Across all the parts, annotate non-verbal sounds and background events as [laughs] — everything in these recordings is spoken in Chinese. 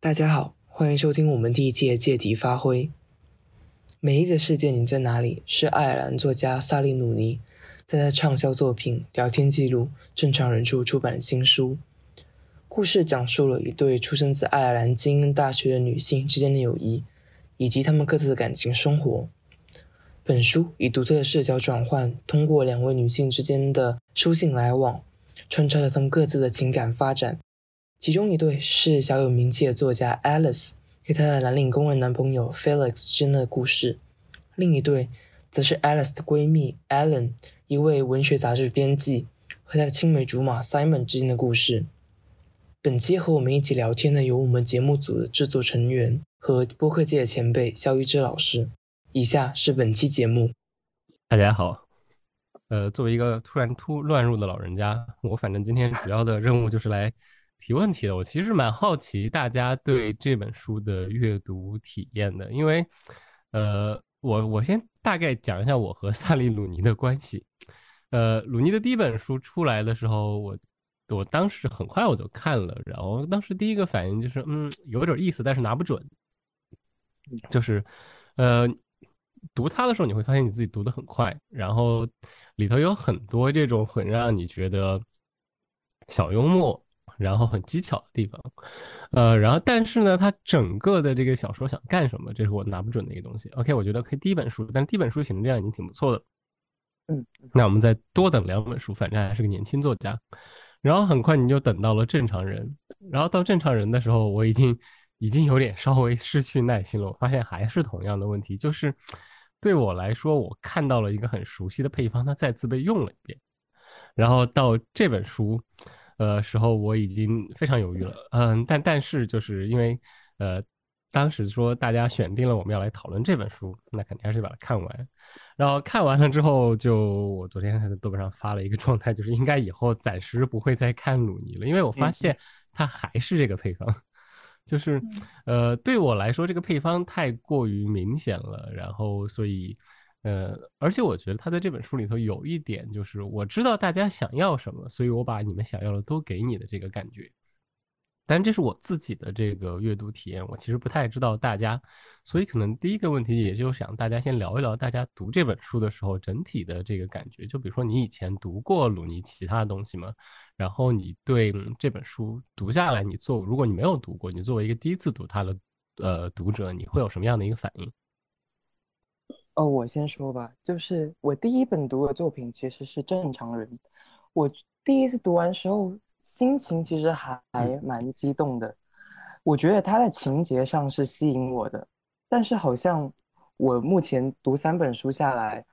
大家好，欢迎收听我们第一季的借题发挥。美丽的世界，你在哪里？是爱尔兰作家萨利努尼在他畅销作品《聊天记录：正常人处》出版的新书。故事讲述了一对出生自爱尔兰精英大学的女性之间的友谊，以及他们各自的感情生活。本书以独特的视角转换，通过两位女性之间的书信来往，穿插着他们各自的情感发展。其中一对是小有名气的作家 Alice 与她的蓝领工人男朋友 Felix 之间的故事，另一对则是 Alice 的闺蜜 Ellen，一位文学杂志编辑和她的青梅竹马 Simon 之间的故事。本期和我们一起聊天的有我们节目组的制作成员和播客界的前辈肖一之老师。以下是本期节目。大家好，呃，作为一个突然突乱入的老人家，我反正今天主要的任务就是来。提问题的，我其实蛮好奇大家对这本书的阅读体验的，因为，呃，我我先大概讲一下我和萨利鲁尼的关系。呃，鲁尼的第一本书出来的时候，我我当时很快我就看了，然后当时第一个反应就是，嗯，有点意思，但是拿不准。就是，呃，读它的时候你会发现你自己读的很快，然后里头有很多这种很让你觉得小幽默。然后很技巧的地方，呃，然后但是呢，他整个的这个小说想干什么，这是我拿不准的一个东西。OK，我觉得可以第一本书，但第一本书写成这样已经挺不错的。嗯，那我们再多等两本书，反正还是个年轻作家。然后很快你就等到了正常人，然后到正常人的时候，我已经已经有点稍微失去耐心了。我发现还是同样的问题，就是对我来说，我看到了一个很熟悉的配方，它再次被用了一遍。然后到这本书。呃，时候我已经非常犹豫了，嗯，但但是就是因为，呃，当时说大家选定了我们要来讨论这本书，那肯定还是把它看完。然后看完了之后，就我昨天还在豆瓣上发了一个状态，就是应该以后暂时不会再看鲁尼了，因为我发现它还是这个配方，就是，呃，对我来说这个配方太过于明显了，然后所以。呃，而且我觉得他在这本书里头有一点，就是我知道大家想要什么，所以我把你们想要的都给你的这个感觉。但这是我自己的这个阅读体验，我其实不太知道大家，所以可能第一个问题也就想大家先聊一聊，大家读这本书的时候整体的这个感觉。就比如说你以前读过鲁尼其他的东西吗？然后你对这本书读下来，你做如果你没有读过，你作为一个第一次读他的呃读者，你会有什么样的一个反应？哦，我先说吧，就是我第一本读的作品其实是《正常人》，我第一次读完时候心情其实还蛮激动的，我觉得它在情节上是吸引我的，但是好像我目前读三本书下来，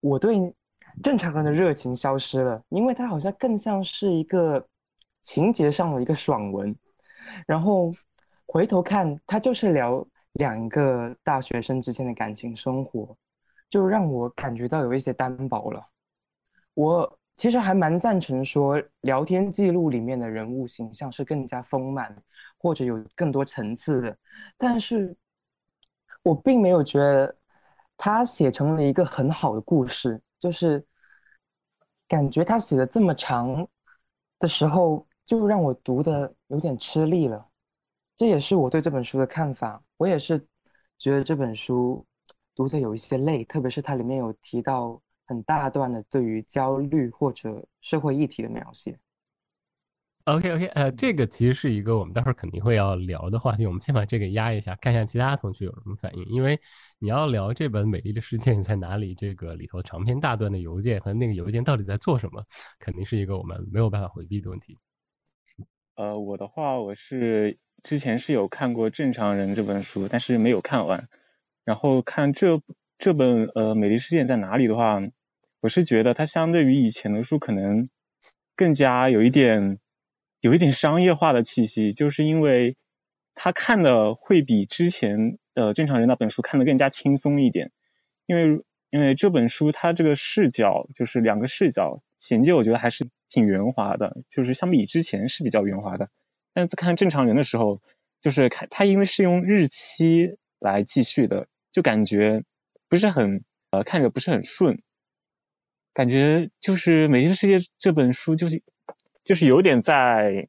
我对正常人的热情消失了，因为它好像更像是一个情节上的一个爽文，然后回头看，它就是聊。两个大学生之间的感情生活，就让我感觉到有一些单薄了。我其实还蛮赞成说，聊天记录里面的人物形象是更加丰满，或者有更多层次的。但是，我并没有觉得他写成了一个很好的故事，就是感觉他写的这么长的时候，就让我读的有点吃力了。这也是我对这本书的看法。我也是觉得这本书读的有一些累，特别是它里面有提到很大段的对于焦虑或者社会议题的描写。OK OK，呃，这个其实是一个我们待会儿肯定会要聊的话题。我们先把这个压一下，看一下其他同学有什么反应。因为你要聊这本《美丽的世界在哪里》这个里头长篇大段的邮件和那个邮件到底在做什么，肯定是一个我们没有办法回避的问题。呃，我的话，我是。之前是有看过《正常人》这本书，但是没有看完。然后看这这本呃《美丽世界在哪里》的话，我是觉得它相对于以前的书可能更加有一点有一点商业化的气息，就是因为它看的会比之前的《正常人》那本书看的更加轻松一点。因为因为这本书它这个视角就是两个视角衔接，我觉得还是挺圆滑的，就是相比之前是比较圆滑的。但是看正常人的时候，就是看他因为是用日期来继续的，就感觉不是很呃看着不是很顺，感觉就是《美丽的世界》这本书就是就是有点在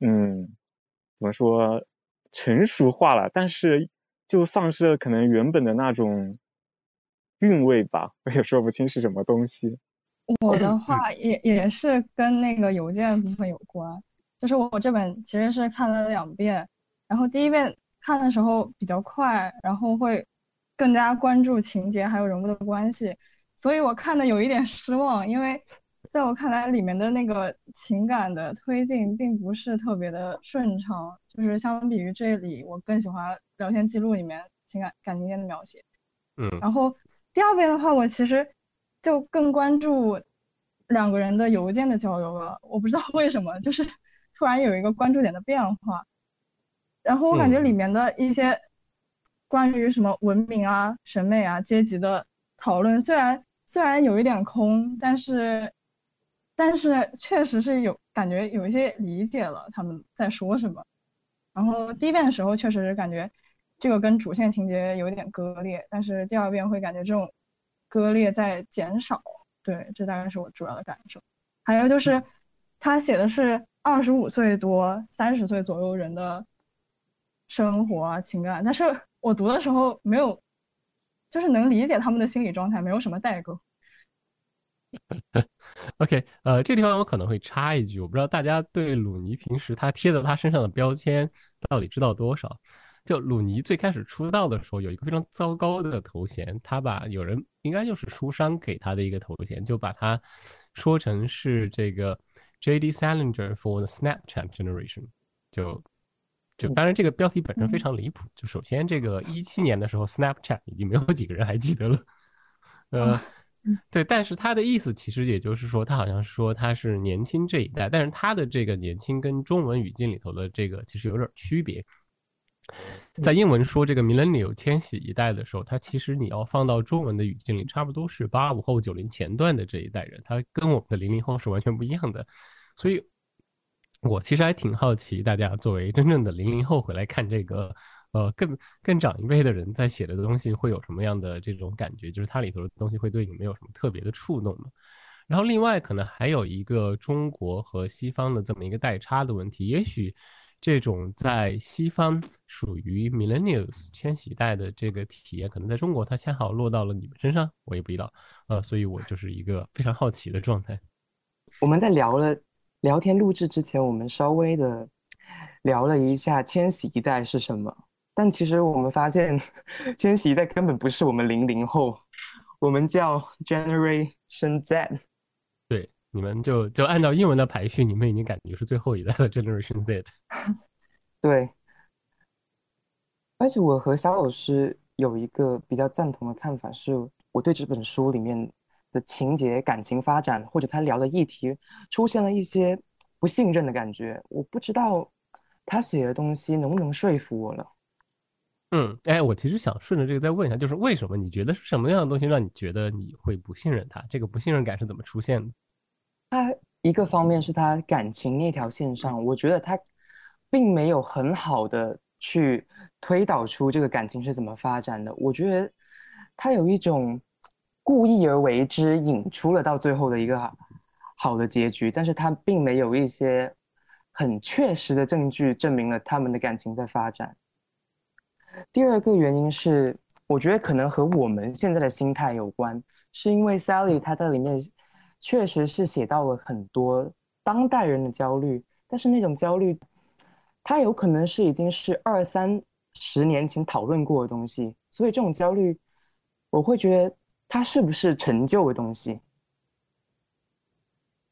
嗯怎么说成熟化了，但是就丧失了可能原本的那种韵味吧，我也说不清是什么东西。我的话也也是跟那个邮件部分有关，就是我这本其实是看了两遍，然后第一遍看的时候比较快，然后会更加关注情节还有人物的关系，所以我看的有一点失望，因为在我看来里面的那个情感的推进并不是特别的顺畅，就是相比于这里，我更喜欢聊天记录里面情感感情线的描写，嗯，然后第二遍的话，我其实。就更关注两个人的邮件的交流了，我不知道为什么，就是突然有一个关注点的变化。然后我感觉里面的一些关于什么文明啊、审美啊、阶级的讨论，虽然虽然有一点空，但是但是确实是有感觉有一些理解了他们在说什么。然后第一遍的时候确实是感觉这个跟主线情节有一点割裂，但是第二遍会感觉这种。割裂在减少，对，这大概是我主要的感受。还有就是，他写的是二十五岁多、三十岁左右人的生活啊、情感，但是我读的时候没有，就是能理解他们的心理状态，没有什么代沟。[laughs] OK，呃，这地方我可能会插一句，我不知道大家对鲁尼平时他贴在他身上的标签到底知道多少。就鲁尼最开始出道的时候，有一个非常糟糕的头衔，他把有人应该就是书商给他的一个头衔，就把他说成是这个 J.D. Salinger for the Snapchat generation。就就当然这个标题本身非常离谱。就首先这个一七年的时候，Snapchat 已经没有几个人还记得了。呃，对，但是他的意思其实也就是说，他好像说他是年轻这一代，但是他的这个年轻跟中文语境里头的这个其实有点区别。在英文说这个 millennial 千禧一代的时候，它其实你要放到中文的语境里，差不多是八五后、九零前段的这一代人，他跟我们的零零后是完全不一样的。所以，我其实还挺好奇，大家作为真正的零零后回来看这个，呃，更更长一辈的人在写的东西会有什么样的这种感觉？就是它里头的东西会对你没有什么特别的触动吗？然后，另外可能还有一个中国和西方的这么一个代差的问题，也许。这种在西方属于 millennials 千禧代的这个体验，可能在中国它恰好落到了你们身上，我也不知道，呃，所以我就是一个非常好奇的状态。我们在聊了聊天录制之前，我们稍微的聊了一下千禧一代是什么，但其实我们发现千禧一代根本不是我们零零后，我们叫 Generation Z。对你们就就按照英文的排序，你们已经感觉是最后一代的 [laughs] Generation Z。[laughs] 对，而且我和肖老师有一个比较赞同的看法，是我对这本书里面的情节、感情发展，或者他聊的议题，出现了一些不信任的感觉。我不知道他写的东西能不能说服我了。嗯，哎，我其实想顺着这个再问一下，就是为什么你觉得是什么样的东西让你觉得你会不信任他？这个不信任感是怎么出现的？他一个方面是他感情那条线上，我觉得他并没有很好的去推导出这个感情是怎么发展的。我觉得他有一种故意而为之，引出了到最后的一个好的结局，但是他并没有一些很确实的证据证明了他们的感情在发展。第二个原因是，我觉得可能和我们现在的心态有关，是因为 Sally 她在里面。确实是写到了很多当代人的焦虑，但是那种焦虑，它有可能是已经是二三十年前讨论过的东西，所以这种焦虑，我会觉得它是不是陈旧的东西？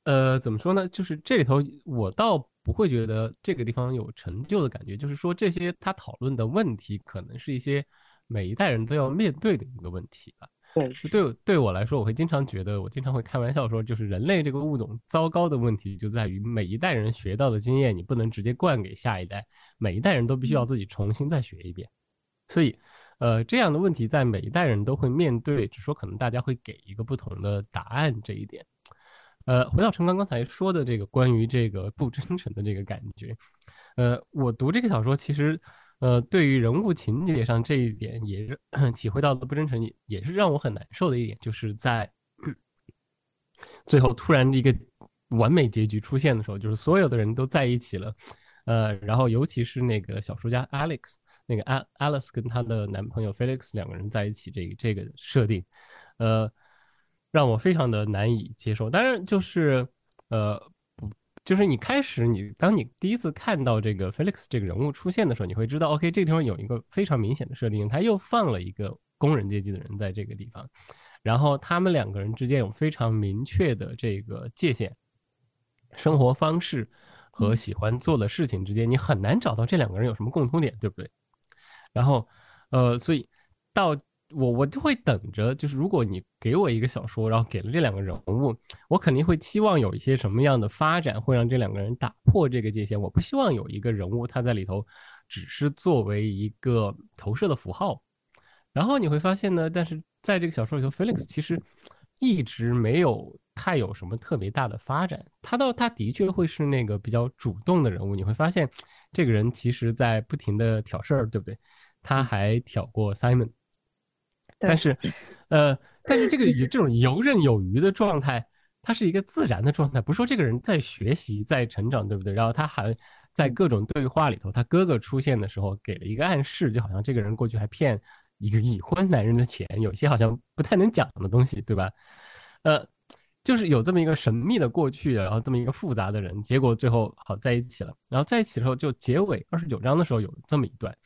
呃，怎么说呢？就是这里头，我倒不会觉得这个地方有陈旧的感觉，就是说这些他讨论的问题，可能是一些每一代人都要面对的一个问题吧。对，对，对我来说，我会经常觉得，我经常会开玩笑说，就是人类这个物种糟糕的问题就在于每一代人学到的经验，你不能直接灌给下一代，每一代人都必须要自己重新再学一遍。所以，呃，这样的问题在每一代人都会面对，只说可能大家会给一个不同的答案这一点。呃，回到陈刚刚才说的这个关于这个不真诚的这个感觉，呃，我读这个小说其实。呃，对于人物情节上这一点，也是 [coughs] 体会到的不真诚，也也是让我很难受的一点，就是在 [clears throat] 最后突然一个完美结局出现的时候，就是所有的人都在一起了，呃，然后尤其是那个小说家 Alex，那个 Al Alice 跟她的男朋友 Felix 两个人在一起，这个这个设定，呃，让我非常的难以接受。当然，就是呃，不，就是你开始你当你第一次看到这个 Felix 这个人物出现的时候，你会知道，OK，这个地方有一个非常明显的设定，他又放了一个工人阶级的人在这个地方，然后他们两个人之间有非常明确的这个界限，生活方式。和喜欢做的事情之间，你很难找到这两个人有什么共通点，对不对？然后，呃，所以到我我就会等着，就是如果你给我一个小说，然后给了这两个人物，我肯定会期望有一些什么样的发展，会让这两个人打破这个界限。我不希望有一个人物他在里头只是作为一个投射的符号。然后你会发现呢，但是在这个小说里头，Felix 其实一直没有。太有什么特别大的发展？他倒他的确会是那个比较主动的人物。你会发现，这个人其实在不停的挑事儿，对不对？他还挑过 Simon，但是，呃，但是这个这种游刃有余的状态，他是一个自然的状态，不是说这个人在学习在成长，对不对？然后他还在各种对话里头，他哥哥出现的时候给了一个暗示，就好像这个人过去还骗一个已婚男人的钱，有些好像不太能讲的东西，对吧？呃。就是有这么一个神秘的过去，然后这么一个复杂的人，结果最后好在一起了。然后在一起的时候，就结尾二十九章的时候有这么一段，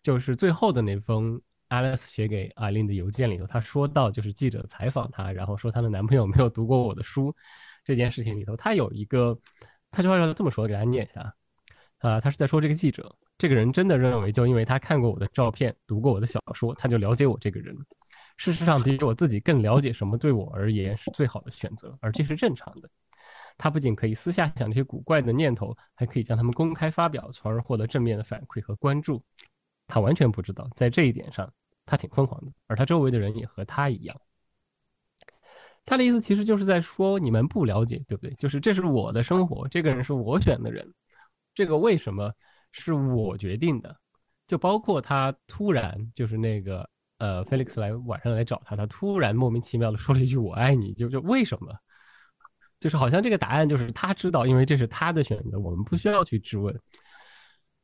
就是最后的那封 Alice 写给艾琳的邮件里头，她说到就是记者采访她，然后说她的男朋友没有读过我的书这件事情里头，他有一个，他就要这么说，给大家念一下啊，他是在说这个记者，这个人真的认为就因为他看过我的照片，读过我的小说，他就了解我这个人。事实上，比我自己更了解什么对我而言是最好的选择，而这是正常的。他不仅可以私下想这些古怪的念头，还可以将他们公开发表，从而获得正面的反馈和关注。他完全不知道，在这一点上，他挺疯狂的，而他周围的人也和他一样。他的意思其实就是在说，你们不了解，对不对？就是这是我的生活，这个人是我选的人，这个为什么是我决定的？就包括他突然就是那个。呃，Felix 来晚上来找他，他突然莫名其妙的说了一句“我爱你”，就就为什么？就是好像这个答案就是他知道，因为这是他的选择，我们不需要去质问。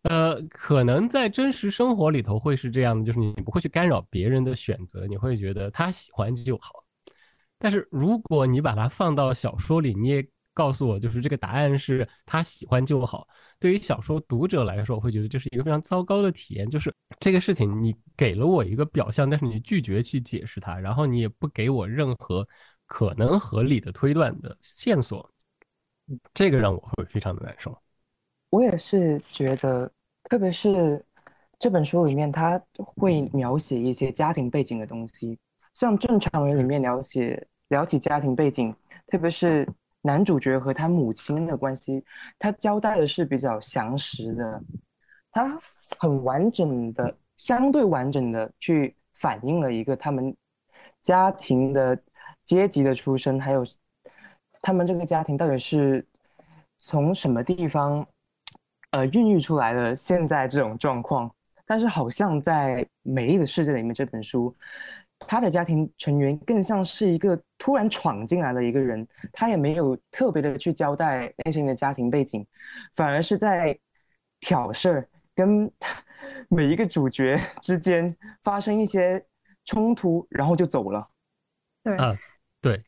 呃，可能在真实生活里头会是这样的，就是你不会去干扰别人的选择，你会觉得他喜欢就好。但是如果你把它放到小说里，你也告诉我，就是这个答案是他喜欢就好。对于小说读者来说，我会觉得这是一个非常糟糕的体验。就是这个事情，你给了我一个表象，但是你拒绝去解释它，然后你也不给我任何可能合理的推断的线索，这个让我会非常的难受。我也是觉得，特别是这本书里面，他会描写一些家庭背景的东西，像正常人里面了解聊起家庭背景，特别是。男主角和他母亲的关系，他交代的是比较详实的，他很完整的、相对完整的去反映了一个他们家庭的阶级的出身，还有他们这个家庭到底是从什么地方呃孕育出来的现在这种状况。但是好像在《美丽的世界》里面这本书。他的家庭成员更像是一个突然闯进来的一个人，他也没有特别的去交代那些人的家庭背景，反而是在挑事儿，跟 [laughs] 每一个主角 [laughs] 之间发生一些冲突，然后就走了。对，啊，对，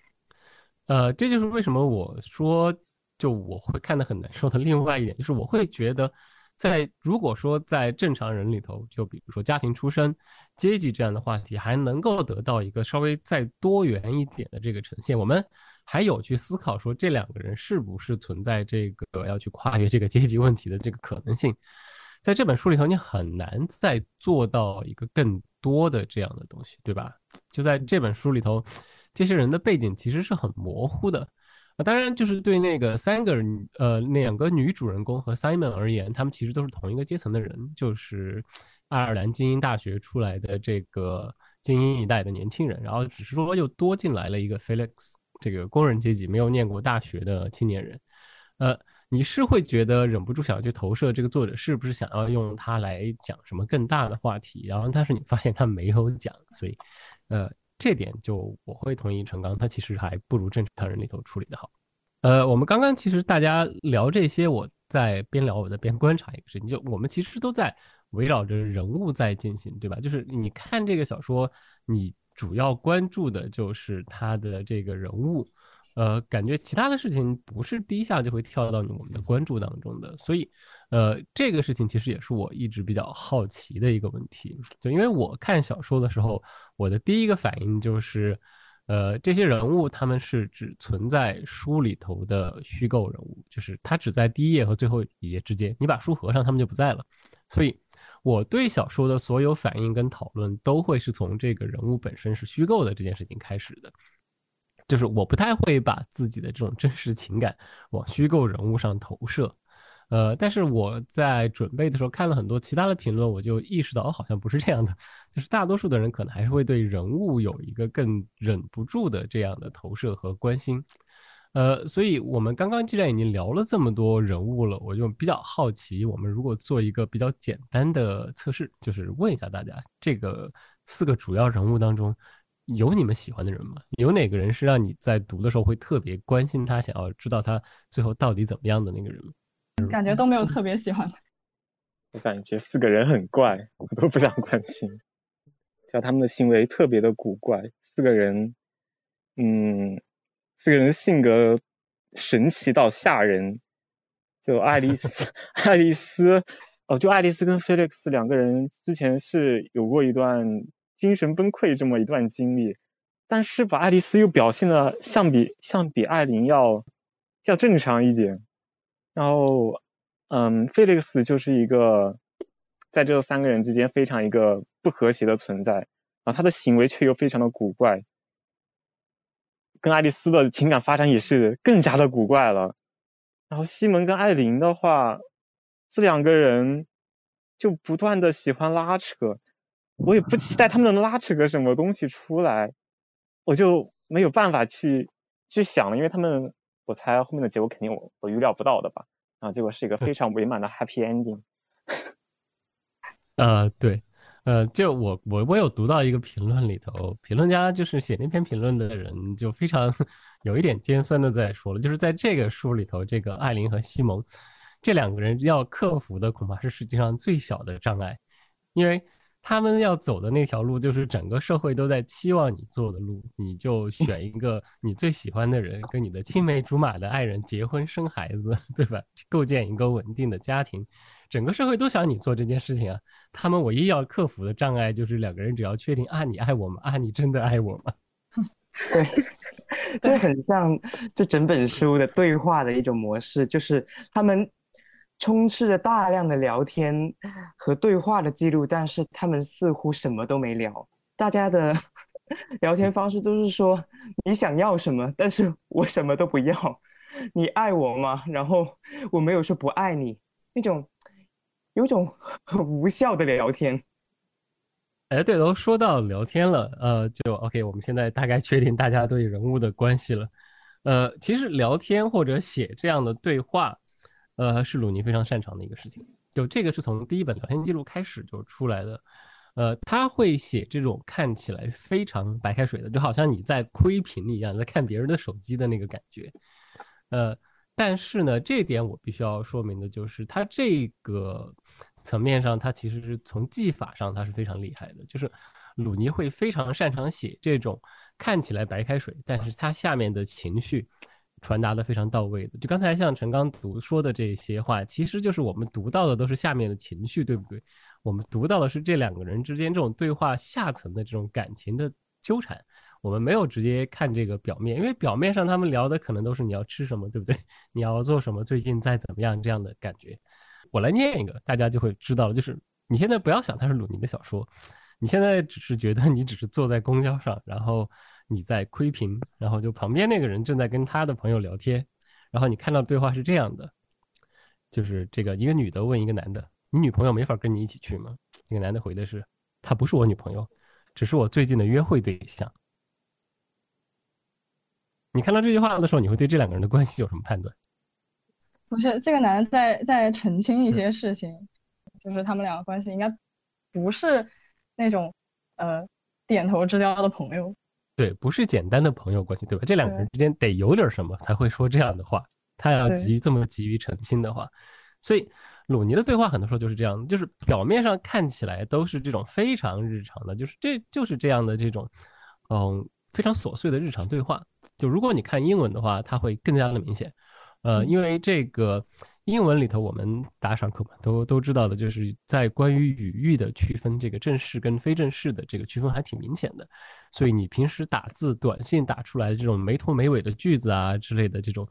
呃，这就是为什么我说，就我会看得很难受的另外一点，就是我会觉得。在如果说在正常人里头，就比如说家庭出身、阶级这样的话题，还能够得到一个稍微再多元一点的这个呈现，我们还有去思考说这两个人是不是存在这个要去跨越这个阶级问题的这个可能性。在这本书里头，你很难再做到一个更多的这样的东西，对吧？就在这本书里头，这些人的背景其实是很模糊的。当然，就是对那个三个人，呃，两个女主人公和 Simon 而言，他们其实都是同一个阶层的人，就是爱尔兰精英大学出来的这个精英一代的年轻人。然后只是说又多进来了一个 Felix，这个工人阶级没有念过大学的青年人。呃，你是会觉得忍不住想要去投射这个作者是不是想要用他来讲什么更大的话题？然后但是你发现他没有讲，所以，呃。这点就我会同意陈刚，他其实还不如正常人里头处理的好。呃，我们刚刚其实大家聊这些，我在边聊我在边观察一个事情，就我们其实都在围绕着人物在进行，对吧？就是你看这个小说，你主要关注的就是他的这个人物。呃，感觉其他的事情不是第一下就会跳到我们的关注当中的，所以，呃，这个事情其实也是我一直比较好奇的一个问题。就因为我看小说的时候，我的第一个反应就是，呃，这些人物他们是只存在书里头的虚构人物，就是他只在第一页和最后一页之间，你把书合上，他们就不在了。所以，我对小说的所有反应跟讨论都会是从这个人物本身是虚构的这件事情开始的。就是我不太会把自己的这种真实情感往虚构人物上投射，呃，但是我在准备的时候看了很多其他的评论，我就意识到，哦，好像不是这样的，就是大多数的人可能还是会对人物有一个更忍不住的这样的投射和关心，呃，所以我们刚刚既然已经聊了这么多人物了，我就比较好奇，我们如果做一个比较简单的测试，就是问一下大家，这个四个主要人物当中。有你们喜欢的人吗？有哪个人是让你在读的时候会特别关心他，想要知道他最后到底怎么样的那个人吗？感觉都没有特别喜欢的。[laughs] 我感觉四个人很怪，我都不想关心，叫他们的行为特别的古怪。四个人，嗯，四个人性格神奇到吓人。就爱丽丝，[laughs] 爱丽丝，哦，就爱丽丝跟菲利克斯两个人之前是有过一段。精神崩溃这么一段经历，但是把爱丽丝又表现的像比像比艾琳要要正常一点，然后嗯，菲利克斯就是一个在这三个人之间非常一个不和谐的存在，然后他的行为却又非常的古怪，跟爱丽丝的情感发展也是更加的古怪了。然后西蒙跟艾琳的话，这两个人就不断的喜欢拉扯。我也不期待他们能拉扯个什么东西出来，我就没有办法去去想了，因为他们，我猜后面的结果肯定我我预料不到的吧，啊，结果是一个非常 [laughs] 委婉的 happy ending。呃，对，呃，就我我我有读到一个评论里头，评论家就是写那篇评论的人就非常 [laughs] 有一点尖酸的在说了，就是在这个书里头，这个艾琳和西蒙这两个人要克服的恐怕是世界上最小的障碍，因为。他们要走的那条路，就是整个社会都在期望你做的路，你就选一个你最喜欢的人，跟你的青梅竹马的爱人结婚生孩子，[laughs] 对吧？构建一个稳定的家庭，整个社会都想你做这件事情啊。他们唯一要克服的障碍，就是两个人只要确定啊，你爱我吗？啊，你真的爱我吗？[laughs] 对，就很像这整本书的对话的一种模式，就是他们。充斥着大量的聊天和对话的记录，但是他们似乎什么都没聊。大家的 [laughs] 聊天方式都是说：“你想要什么？”但是我什么都不要。你爱我吗？然后我没有说不爱你，那种有种很无效的聊天。哎，对都说到聊天了，呃，就 OK。我们现在大概确定大家对人物的关系了。呃，其实聊天或者写这样的对话。呃，是鲁尼非常擅长的一个事情。就这个是从第一本聊天记录开始就出来的。呃，他会写这种看起来非常白开水的，就好像你在窥屏一样，在看别人的手机的那个感觉。呃，但是呢，这点我必须要说明的就是，他这个层面上，他其实是从技法上他是非常厉害的。就是鲁尼会非常擅长写这种看起来白开水，但是他下面的情绪。传达的非常到位的，就刚才像陈刚读说的这些话，其实就是我们读到的都是下面的情绪，对不对？我们读到的是这两个人之间这种对话下层的这种感情的纠缠，我们没有直接看这个表面，因为表面上他们聊的可能都是你要吃什么，对不对？[laughs] 你要做什么？最近在怎么样？这样的感觉。我来念一个，大家就会知道了。就是你现在不要想它是鲁尼的小说，你现在只是觉得你只是坐在公交上，然后。你在窥屏，然后就旁边那个人正在跟他的朋友聊天，然后你看到对话是这样的，就是这个一个女的问一个男的：“你女朋友没法跟你一起去吗？”那个男的回的是：“她不是我女朋友，只是我最近的约会对象。”你看到这句话的时候，你会对这两个人的关系有什么判断？不是这个男的在在澄清一些事情，就是他们两个关系应该不是那种呃点头之交的朋友。对，不是简单的朋友关系，对吧？这两个人之间得有点什么才会说这样的话。他要急于这么急于澄清的话，所以鲁尼的对话很多时候就是这样，就是表面上看起来都是这种非常日常的，就是这就是这样的这种，嗯，非常琐碎的日常对话。就如果你看英文的话，它会更加的明显，呃，因为这个。英文里头，我们打赏课嘛，都都知道的，就是在关于语义的区分，这个正式跟非正式的这个区分还挺明显的。所以你平时打字、短信打出来的这种没头没尾的句子啊之类的这种，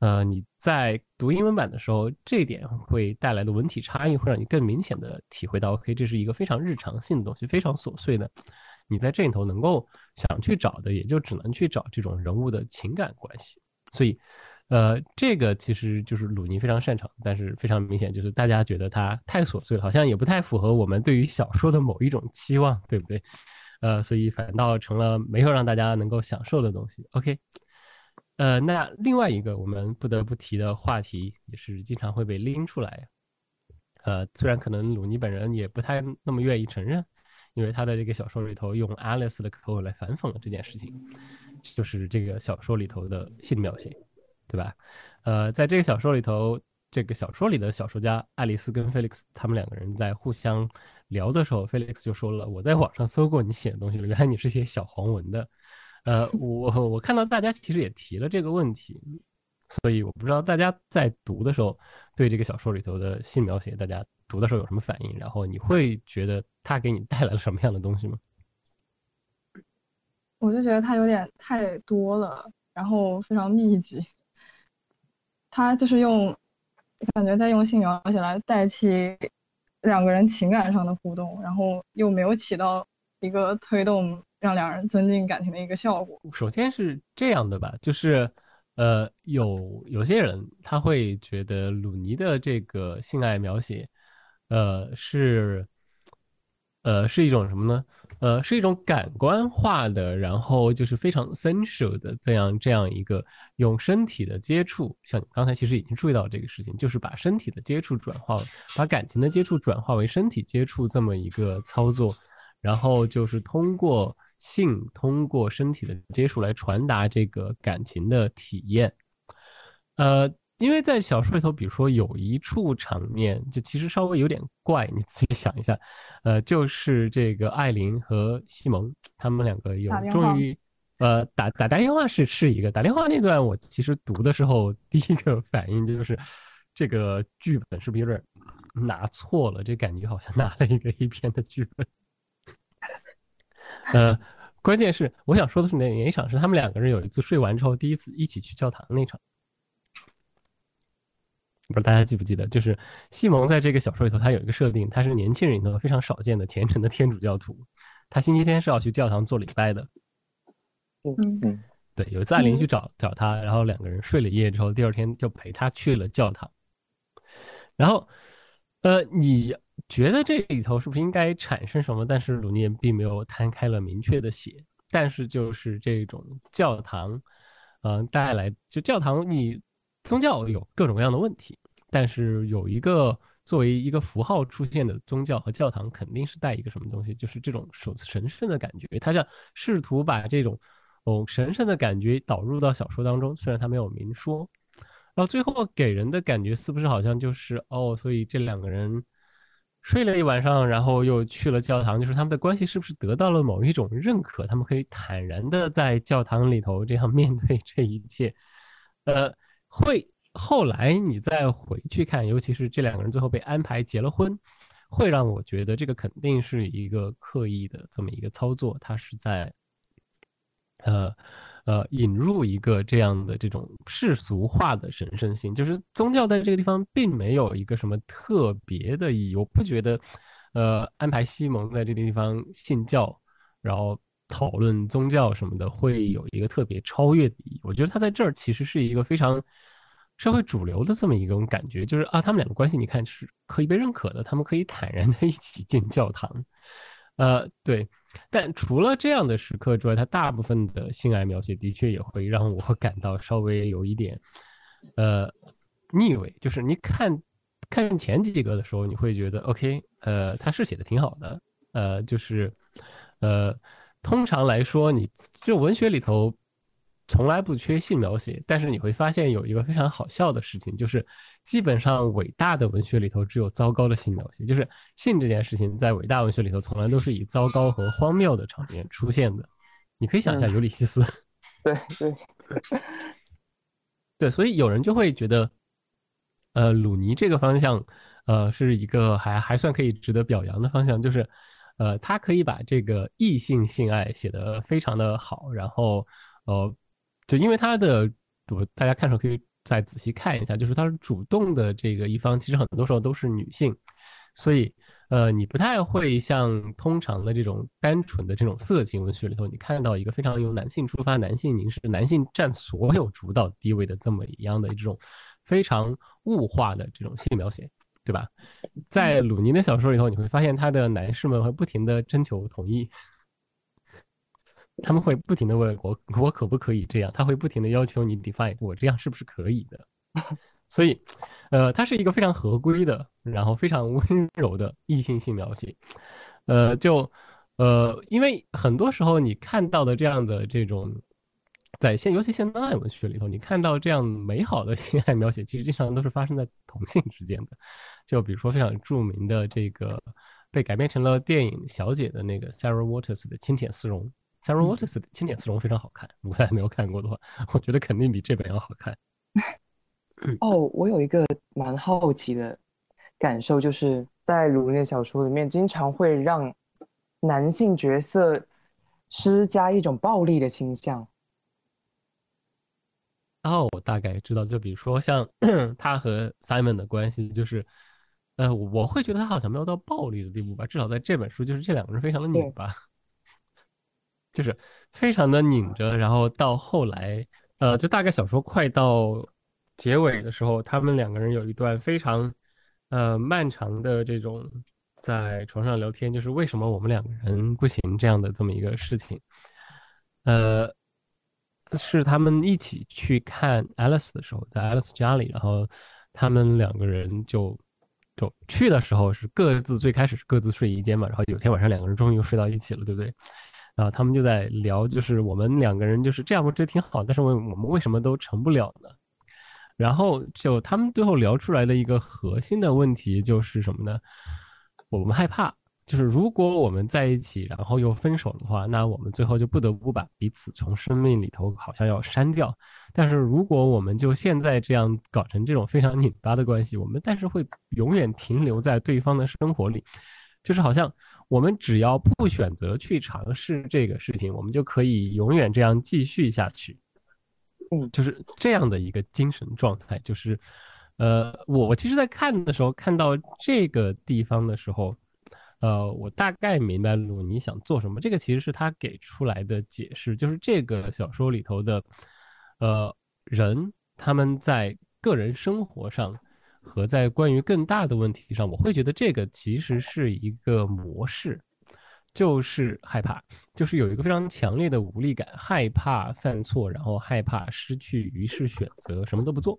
呃，你在读英文版的时候，这点会带来的文体差异，会让你更明显的体会到，OK，这是一个非常日常性的东西，非常琐碎的。你在这里头能够想去找的，也就只能去找这种人物的情感关系。所以。呃，这个其实就是鲁尼非常擅长，但是非常明显就是大家觉得它太琐碎了，好像也不太符合我们对于小说的某一种期望，对不对？呃，所以反倒成了没有让大家能够享受的东西。OK，呃，那另外一个我们不得不提的话题，也是经常会被拎出来，呃，虽然可能鲁尼本人也不太那么愿意承认，因为他的这个小说里头用 Alice 的口吻来反讽了这件事情，就是这个小说里头的性描写。对吧？呃，在这个小说里头，这个小说里的小说家爱丽丝跟菲利克斯他们两个人在互相聊的时候，菲利克斯就说了：“我在网上搜过你写的东西了，原来你是写小黄文的。”呃，我我看到大家其实也提了这个问题，所以我不知道大家在读的时候对这个小说里头的性描写，大家读的时候有什么反应？然后你会觉得它给你带来了什么样的东西吗？我就觉得它有点太多了，然后非常密集。他就是用，感觉在用性描写来代替两个人情感上的互动，然后又没有起到一个推动让两人增进感情的一个效果。首先是这样的吧，就是，呃，有有些人他会觉得鲁尼的这个性爱描写，呃，是，呃，是一种什么呢？呃，是一种感官化的，然后就是非常 sensual 的这样这样一个用身体的接触，像刚才其实已经注意到这个事情，就是把身体的接触转化，把感情的接触转化为身体接触这么一个操作，然后就是通过性，通过身体的接触来传达这个感情的体验，呃。因为在小说里头，比如说有一处场面，就其实稍微有点怪，你自己想一下，呃，就是这个艾琳和西蒙他们两个有终于，呃，打打打电话是是一个打电话那段，我其实读的时候第一个反应就是，这个剧本是不是有点拿错了？这感觉好像拿了一个 A 片的剧本。呃，关键是我想说的是哪哪一场是他们两个人有一次睡完之后第一次一起去教堂那场。不知道大家记不记得，就是西蒙在这个小说里头，他有一个设定，他是年轻人里头非常少见的虔诚的天主教徒，他星期天是要去教堂做礼拜的。嗯嗯，对，有一次艾琳去找找他，然后两个人睡了一夜之后，第二天就陪他去了教堂。然后，呃，你觉得这里头是不是应该产生什么？但是鲁尼并没有摊开了明确的写，但是就是这种教堂，嗯，带来就教堂你。宗教有各种各样的问题，但是有一个作为一个符号出现的宗教和教堂，肯定是带一个什么东西，就是这种神神圣的感觉。他想试图把这种哦神圣的感觉导入到小说当中，虽然他没有明说。然后最后给人的感觉是不是好像就是哦，所以这两个人睡了一晚上，然后又去了教堂，就是他们的关系是不是得到了某一种认可？他们可以坦然的在教堂里头这样面对这一切，呃。会后来你再回去看，尤其是这两个人最后被安排结了婚，会让我觉得这个肯定是一个刻意的这么一个操作，他是在，呃呃引入一个这样的这种世俗化的神圣性，就是宗教在这个地方并没有一个什么特别的意义，我不觉得，呃安排西蒙在这个地方信教，然后。讨论宗教什么的会有一个特别超越的意义。我觉得他在这儿其实是一个非常社会主流的这么一种感觉，就是啊，他们两个关系你看是可以被认可的，他们可以坦然的 [laughs] 一起进教堂。呃，对。但除了这样的时刻之外，他大部分的性爱描写的确也会让我感到稍微有一点呃腻味。就是你看看前几个的时候，你会觉得 OK，呃，他是写的挺好的，呃，就是呃。通常来说，你就文学里头，从来不缺性描写，但是你会发现有一个非常好笑的事情，就是基本上伟大的文学里头只有糟糕的性描写，就是性这件事情在伟大文学里头从来都是以糟糕和荒谬的场面出现的。你可以想一下嗯尤里西斯，对对，对，所以有人就会觉得，呃，鲁尼这个方向，呃，是一个还还算可以值得表扬的方向，就是，呃，他可以把这个异性性爱写得非常的好，然后，呃，就因为他的，我大家看的时候可以再仔细看一下，就是他是主动的这个一方，其实很多时候都是女性，所以，呃，你不太会像通常的这种单纯的这种色情文学里头，你看到一个非常由男性出发、男性凝视、男性占所有主导地位的这么一样的这种非常物化的这种性描写，对吧？在鲁尼的小说里头，你会发现他的男士们会不停的征求同意，他们会不停的问我我可不可以这样，他会不停的要求你 define 我这样是不是可以的。[laughs] 所以，呃，它是一个非常合规的，然后非常温柔的异性性描写，呃，就，呃，因为很多时候你看到的这样的这种，在现尤其现代文学里头，你看到这样美好的性爱描写，其实经常都是发生在同性之间的，就比如说非常著名的这个被改编成了电影《小姐》的那个 Sarah Waters 的《轻舔丝绒》，Sarah Waters 的《经典丝绒》非常好看，如果大家没有看过的话，我觉得肯定比这本要好看。[laughs] 哦，我有一个蛮好奇的感受，就是在鲁尼的小说里面，经常会让男性角色施加一种暴力的倾向。哦，我大概知道，就比如说像 [clears throat] 他和 Simon 的关系，就是，呃，我会觉得他好像没有到暴力的地步吧，至少在这本书，就是这两个人非常的拧巴，[laughs] 就是非常的拧着，然后到后来，呃，就大概小说快到结尾的时候，他们两个人有一段非常，呃，漫长的这种在床上聊天，就是为什么我们两个人不行这样的这么一个事情，呃。是他们一起去看 Alice 的时候，在 Alice 家里，然后他们两个人就就去的时候是各自最开始是各自睡一间嘛，然后有天晚上两个人终于睡到一起了，对不对？然后他们就在聊，就是我们两个人就是这样，不是挺好？但是我我们为什么都成不了呢？然后就他们最后聊出来的一个核心的问题就是什么呢？我们害怕。就是如果我们在一起，然后又分手的话，那我们最后就不得不把彼此从生命里头好像要删掉。但是如果我们就现在这样搞成这种非常拧巴的关系，我们但是会永远停留在对方的生活里，就是好像我们只要不选择去尝试这个事情，我们就可以永远这样继续下去。嗯，就是这样的一个精神状态。就是，呃，我我其实，在看的时候，看到这个地方的时候。呃，我大概明白鲁尼想做什么。这个其实是他给出来的解释，就是这个小说里头的，呃，人他们在个人生活上和在关于更大的问题上，我会觉得这个其实是一个模式，就是害怕，就是有一个非常强烈的无力感，害怕犯错，然后害怕失去，于是选择什么都不做。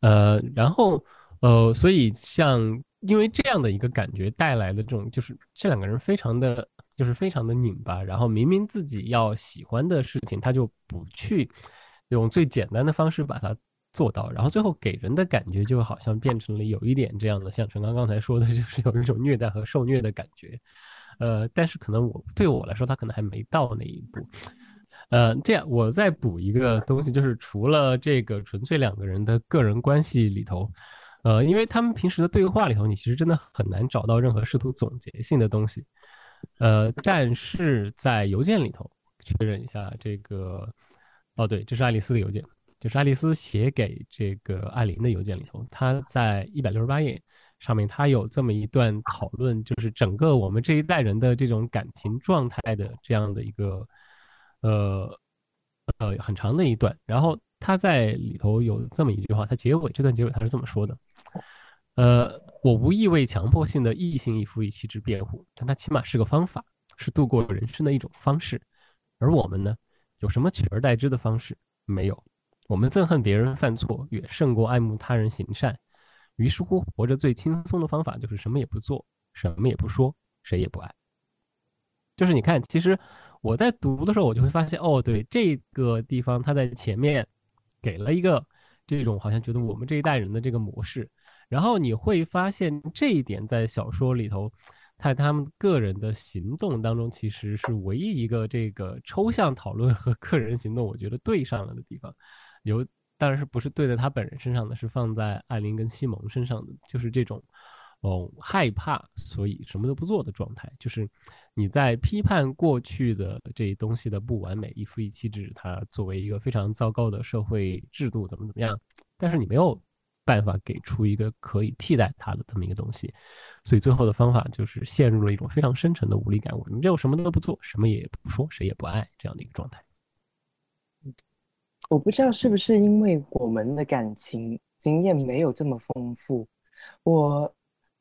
呃，然后呃，所以像。因为这样的一个感觉带来的这种，就是这两个人非常的，就是非常的拧巴。然后明明自己要喜欢的事情，他就不去用最简单的方式把它做到。然后最后给人的感觉就好像变成了有一点这样的，像陈刚刚才说的，就是有一种虐待和受虐的感觉。呃，但是可能我对我来说，他可能还没到那一步。呃，这样我再补一个东西，就是除了这个纯粹两个人的个人关系里头。呃，因为他们平时的对话里头，你其实真的很难找到任何试图总结性的东西。呃，但是在邮件里头确认一下这个，哦，对，这是爱丽丝的邮件，就是爱丽丝写给这个艾琳的邮件里头，她在一百六十八页上面，她有这么一段讨论，就是整个我们这一代人的这种感情状态的这样的一个，呃呃很长的一段，然后他在里头有这么一句话，他结尾这段结尾他是这么说的。呃，我无意为强迫性的异性一夫一妻制辩护，但它起码是个方法，是度过人生的一种方式。而我们呢，有什么取而代之的方式？没有。我们憎恨别人犯错，远胜过爱慕他人行善。于是乎，活着最轻松的方法就是什么也不做，什么也不说，谁也不爱。就是你看，其实我在读的时候，我就会发现，哦，对，这个地方他在前面给了一个这种好像觉得我们这一代人的这个模式，然后你会发现这一点在小说里头，在他们个人的行动当中，其实是唯一一个这个抽象讨论和个人行动，我觉得对上了的地方。有，当然是不是对在他本人身上的，是放在艾琳跟西蒙身上的，就是这种。哦，害怕，所以什么都不做的状态，就是你在批判过去的这东西的不完美，一夫一妻制，它作为一个非常糟糕的社会制度，怎么怎么样？但是你没有办法给出一个可以替代它的这么一个东西，所以最后的方法就是陷入了一种非常深沉的无力感。我们就什么都不做，什么也不说，谁也不爱这样的一个状态。我不知道是不是因为我们的感情经验没有这么丰富，我。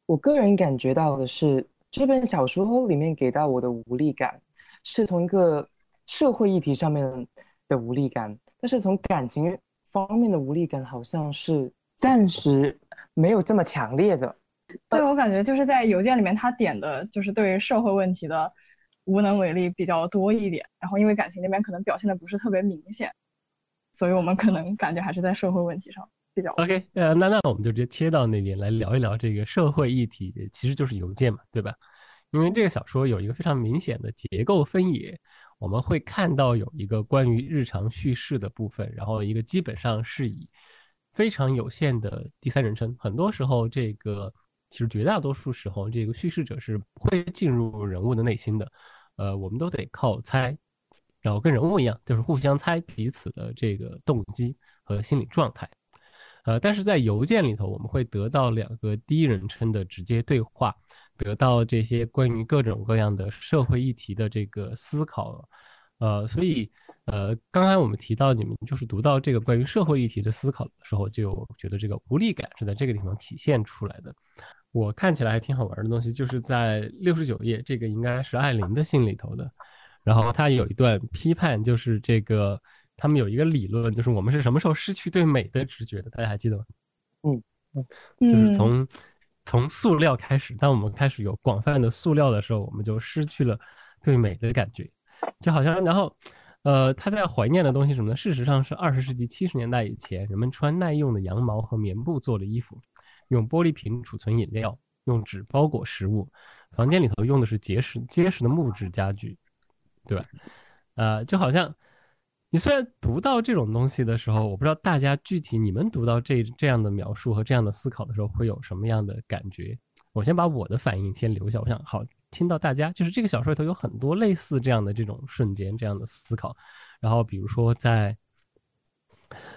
我个人感觉到的是，这本小说里面给到我的无力感，是从一个社会议题上面的无力感，但是从感情方面的无力感，好像是暂时没有这么强烈的。对我感觉就是在邮件里面，他点的就是对于社会问题的无能为力比较多一点，然后因为感情那边可能表现的不是特别明显，所以我们可能感觉还是在社会问题上比较。OK，呃，那那我们就直接切到那边来聊一聊这个社会议题，其实就是邮件嘛，对吧？因为这个小说有一个非常明显的结构分野，我们会看到有一个关于日常叙事的部分，然后一个基本上是以非常有限的第三人称，很多时候这个其实绝大多数时候这个叙事者是不会进入人物的内心的，呃，我们都得靠猜，然后跟人物一样，就是互相猜彼此的这个动机和心理状态。呃，但是在邮件里头，我们会得到两个第一人称的直接对话，得到这些关于各种各样的社会议题的这个思考。呃，所以，呃，刚才我们提到你们就是读到这个关于社会议题的思考的时候，就觉得这个无力感是在这个地方体现出来的。我看起来还挺好玩的东西，就是在六十九页，这个应该是艾琳的信里头的，然后他有一段批判，就是这个。他们有一个理论，就是我们是什么时候失去对美的直觉的？大家还记得吗？嗯嗯，就是从从塑料开始，当我们开始有广泛的塑料的时候，我们就失去了对美的感觉。就好像，然后，呃，他在怀念的东西什么呢？事实上是二十世纪七十年代以前，人们穿耐用的羊毛和棉布做的衣服，用玻璃瓶储存饮料，用纸包裹食物，房间里头用的是结实结实的木质家具，对吧？呃，就好像。你虽然读到这种东西的时候，我不知道大家具体你们读到这这样的描述和这样的思考的时候会有什么样的感觉。我先把我的反应先留下，我想好听到大家就是这个小说里头有很多类似这样的这种瞬间这样的思考。然后比如说在，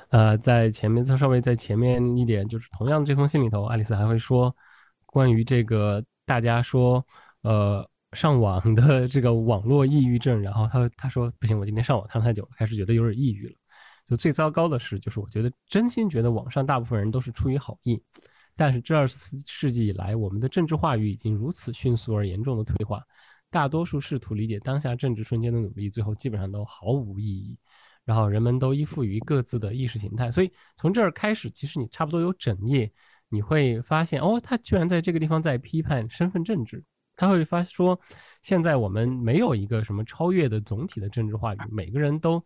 呃，在前面再稍微在前面一点，就是同样的这封信里头，爱丽丝还会说关于这个大家说，呃。上网的这个网络抑郁症，然后他他说不行，我今天上网看太久了，开始觉得有点抑郁了。就最糟糕的是，就是我觉得真心觉得网上大部分人都是出于好意，但是这二十世纪以来，我们的政治话语已经如此迅速而严重的退化，大多数试图理解当下政治瞬间的努力，最后基本上都毫无意义。然后人们都依附于各自的意识形态，所以从这儿开始，其实你差不多有整页，你会发现哦，他居然在这个地方在批判身份政治。他会发说，现在我们没有一个什么超越的总体的政治话语，每个人都，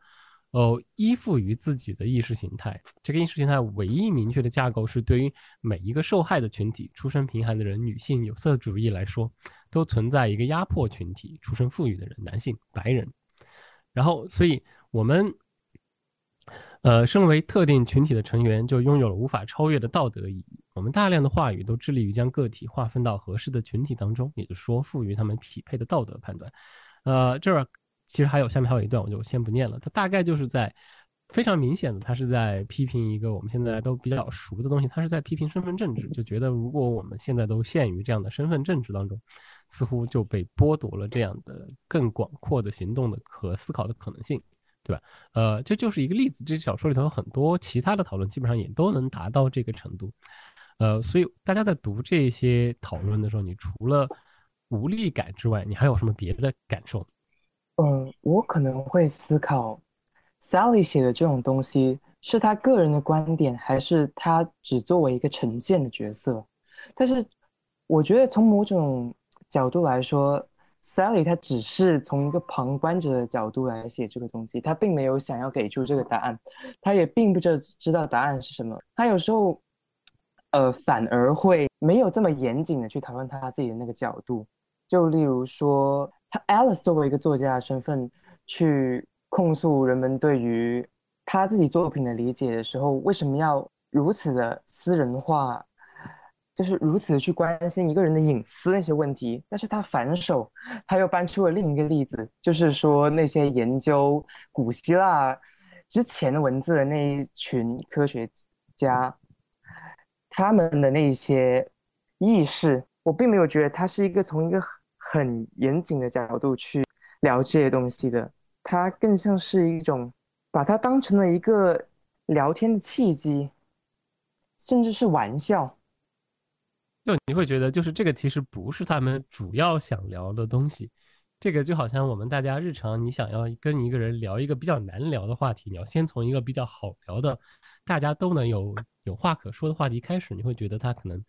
呃，依附于自己的意识形态。这个意识形态唯一明确的架构是，对于每一个受害的群体，出身贫寒的人、女性、有色主义来说，都存在一个压迫群体，出身富裕的人、男性、白人。然后，所以我们。呃，身为特定群体的成员，就拥有了无法超越的道德意义。我们大量的话语都致力于将个体划分到合适的群体当中，也就说，赋予他们匹配的道德判断。呃，这儿其实还有下面还有一段，我就先不念了。它大概就是在非常明显的，他是在批评一个我们现在都比较熟的东西，他是在批评身份政治，就觉得如果我们现在都陷于这样的身份政治当中，似乎就被剥夺了这样的更广阔的行动的可思考的可能性。对吧？呃，这就是一个例子。这小说里头有很多其他的讨论，基本上也都能达到这个程度。呃，所以大家在读这些讨论的时候，你除了无力感之外，你还有什么别的感受？嗯，我可能会思考，Sally 写的这种东西是他个人的观点，还是他只作为一个呈现的角色？但是我觉得从某种角度来说 Sally 她只是从一个旁观者的角度来写这个东西，她并没有想要给出这个答案，她也并不知知道答案是什么。她有时候，呃，反而会没有这么严谨的去讨论她自己的那个角度。就例如说，她 Alice 作为一个作家的身份去控诉人们对于他自己作品的理解的时候，为什么要如此的私人化？就是如此的去关心一个人的隐私那些问题，但是他反手他又搬出了另一个例子，就是说那些研究古希腊之前的文字的那一群科学家，他们的那些意识，我并没有觉得他是一个从一个很严谨的角度去聊这些东西的，他更像是一种把它当成了一个聊天的契机，甚至是玩笑。就你会觉得，就是这个其实不是他们主要想聊的东西。这个就好像我们大家日常，你想要跟一个人聊一个比较难聊的话题，你要先从一个比较好聊的，大家都能有有话可说的话题开始。你会觉得他可能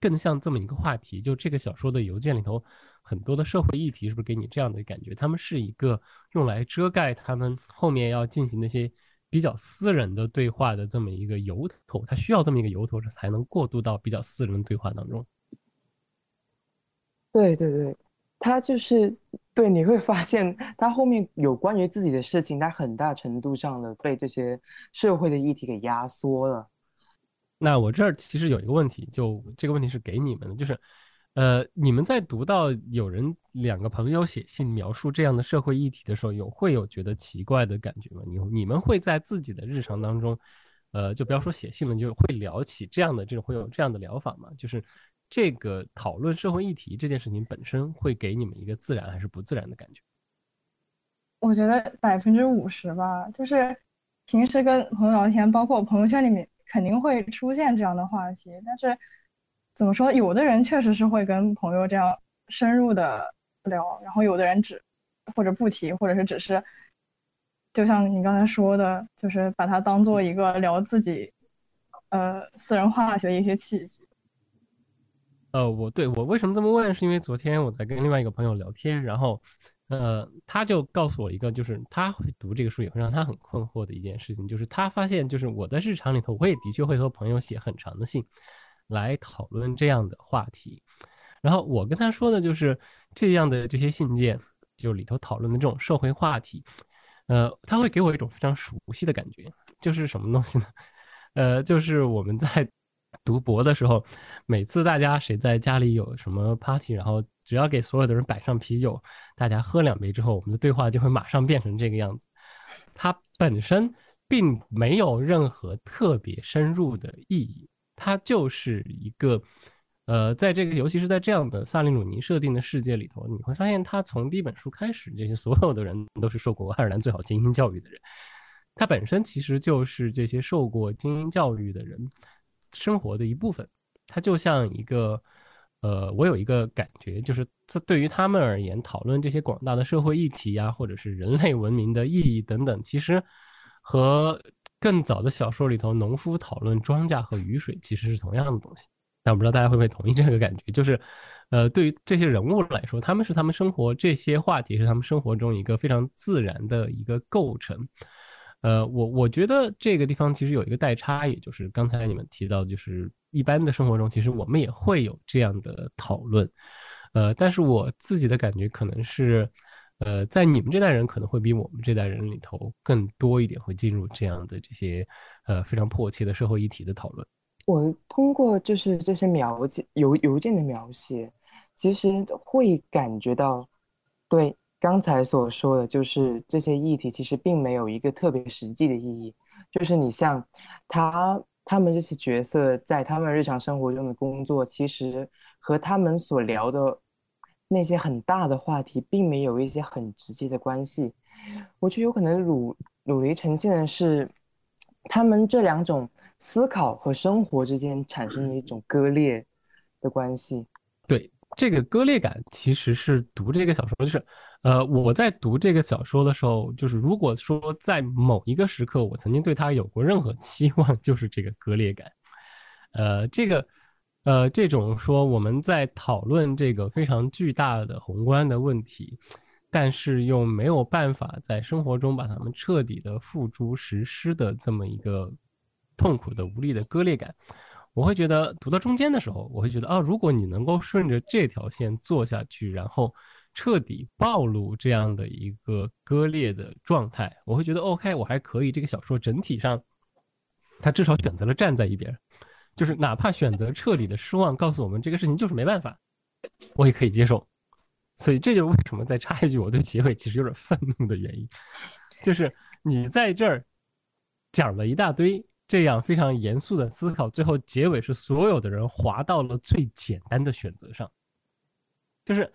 更像这么一个话题。就这个小说的邮件里头，很多的社会议题，是不是给你这样的感觉？他们是一个用来遮盖他们后面要进行那些。比较私人的对话的这么一个由头，他需要这么一个由头，才能过渡到比较私人的对话当中。对对对，他就是对，你会发现他后面有关于自己的事情，他很大程度上的被这些社会的议题给压缩了。那我这儿其实有一个问题，就这个问题是给你们的，就是。呃，你们在读到有人两个朋友写信描述这样的社会议题的时候，有会有觉得奇怪的感觉吗？你你们会在自己的日常当中，呃，就不要说写信了，就会聊起这样的这种会有这样的疗法吗？就是这个讨论社会议题这件事情本身会给你们一个自然还是不自然的感觉？我觉得百分之五十吧，就是平时跟朋友聊天，包括我朋友圈里面肯定会出现这样的话题，但是。怎么说？有的人确实是会跟朋友这样深入的聊，然后有的人只或者不提，或者是只是，就像你刚才说的，就是把它当做一个聊自己呃私人话题的一些契机。呃，我对我为什么这么问，是因为昨天我在跟另外一个朋友聊天，然后呃他就告诉我一个，就是他会读这个书也会让他很困惑的一件事情，就是他发现就是我在日常里头，我也的确会和朋友写很长的信。来讨论这样的话题，然后我跟他说的就是这样的这些信件，就里头讨论的这种社会话题，呃，他会给我一种非常熟悉的感觉，就是什么东西呢？呃，就是我们在读博的时候，每次大家谁在家里有什么 party，然后只要给所有的人摆上啤酒，大家喝两杯之后，我们的对话就会马上变成这个样子。它本身并没有任何特别深入的意义。它就是一个，呃，在这个尤其是在这样的萨利鲁尼设定的世界里头，你会发现，他从第一本书开始，这些所有的人都是受过爱尔兰最好精英教育的人。他本身其实就是这些受过精英教育的人生活的一部分。他就像一个，呃，我有一个感觉，就是这对于他们而言，讨论这些广大的社会议题呀，或者是人类文明的意义等等，其实和。更早的小说里头，农夫讨论庄稼和雨水其实是同样的东西，但我不知道大家会不会同意这个感觉，就是，呃，对于这些人物来说，他们是他们生活这些话题是他们生活中一个非常自然的一个构成，呃，我我觉得这个地方其实有一个代差，也就是刚才你们提到，就是一般的生活中，其实我们也会有这样的讨论，呃，但是我自己的感觉可能是。呃，在你们这代人可能会比我们这代人里头更多一点，会进入这样的这些呃非常迫切的社会议题的讨论。我通过就是这些描件邮邮件的描写，其实会感觉到，对刚才所说的，就是这些议题其实并没有一个特别实际的意义。就是你像他他们这些角色在他们日常生活中的工作，其实和他们所聊的。那些很大的话题并没有一些很直接的关系，我觉得有可能鲁鲁尼呈现的是他们这两种思考和生活之间产生的一种割裂的关系。对这个割裂感，其实是读这个小说，就是呃，我在读这个小说的时候，就是如果说在某一个时刻我曾经对他有过任何 [laughs] 期望，就是这个割裂感。呃，这个呃，这种说我们在讨论这个非常巨大的宏观的问题，但是又没有办法在生活中把它们彻底的付诸实施的这么一个痛苦的无力的割裂感，我会觉得读到中间的时候，我会觉得啊，如果你能够顺着这条线做下去，然后彻底暴露这样的一个割裂的状态，我会觉得 OK，我还可以。这个小说整体上，他至少选择了站在一边。就是哪怕选择彻底的失望，告诉我们这个事情就是没办法，我也可以接受。所以这就是为什么再插一句，我对结尾其实有点愤怒的原因，就是你在这儿讲了一大堆这样非常严肃的思考，最后结尾是所有的人滑到了最简单的选择上，就是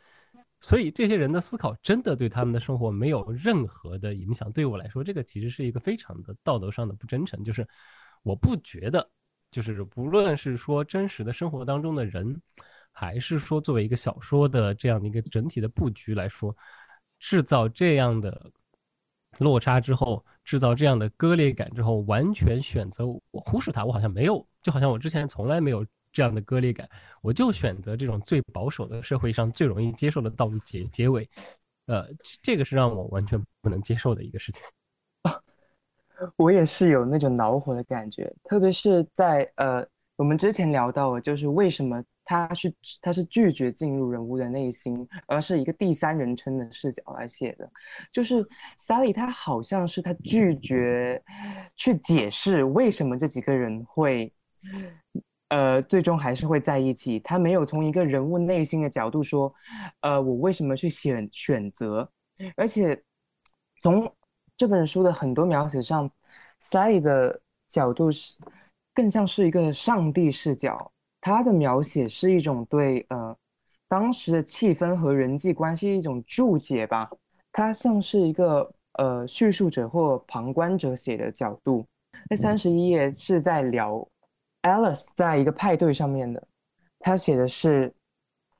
所以这些人的思考真的对他们的生活没有任何的影响。对我来说，这个其实是一个非常的道德上的不真诚，就是我不觉得。就是不论是说真实的生活当中的人，还是说作为一个小说的这样的一个整体的布局来说，制造这样的落差之后，制造这样的割裂感之后，完全选择我忽视它，我好像没有，就好像我之前从来没有这样的割裂感，我就选择这种最保守的社会上最容易接受的道路结结尾，呃，这个是让我完全不能接受的一个事情。我也是有那种恼火的感觉，特别是在呃，我们之前聊到的，就是为什么他是他是拒绝进入人物的内心，而是一个第三人称的视角来写的。就是 Sally，他好像是他拒绝去解释为什么这几个人会，呃，最终还是会在一起。他没有从一个人物内心的角度说，呃，我为什么去选选择，而且从。这本书的很多描写上，Sally 的角度是更像是一个上帝视角。他的描写是一种对呃当时的气氛和人际关系一种注解吧。他像是一个呃叙述者或旁观者写的角度。那三十一页是在聊 Alice 在一个派对上面的。他写的是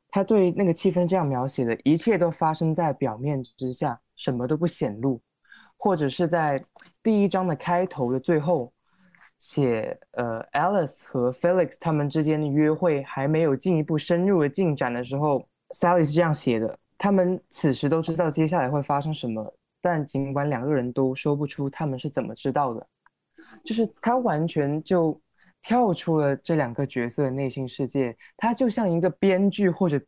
他对那个气氛这样描写的：一切都发生在表面之下，什么都不显露。或者是在第一章的开头的最后，写呃，Alice 和 Felix 他们之间的约会还没有进一步深入的进展的时候，Sally 是这样写的：他们此时都知道接下来会发生什么，但尽管两个人都说不出他们是怎么知道的，就是他完全就跳出了这两个角色的内心世界，他就像一个编剧或者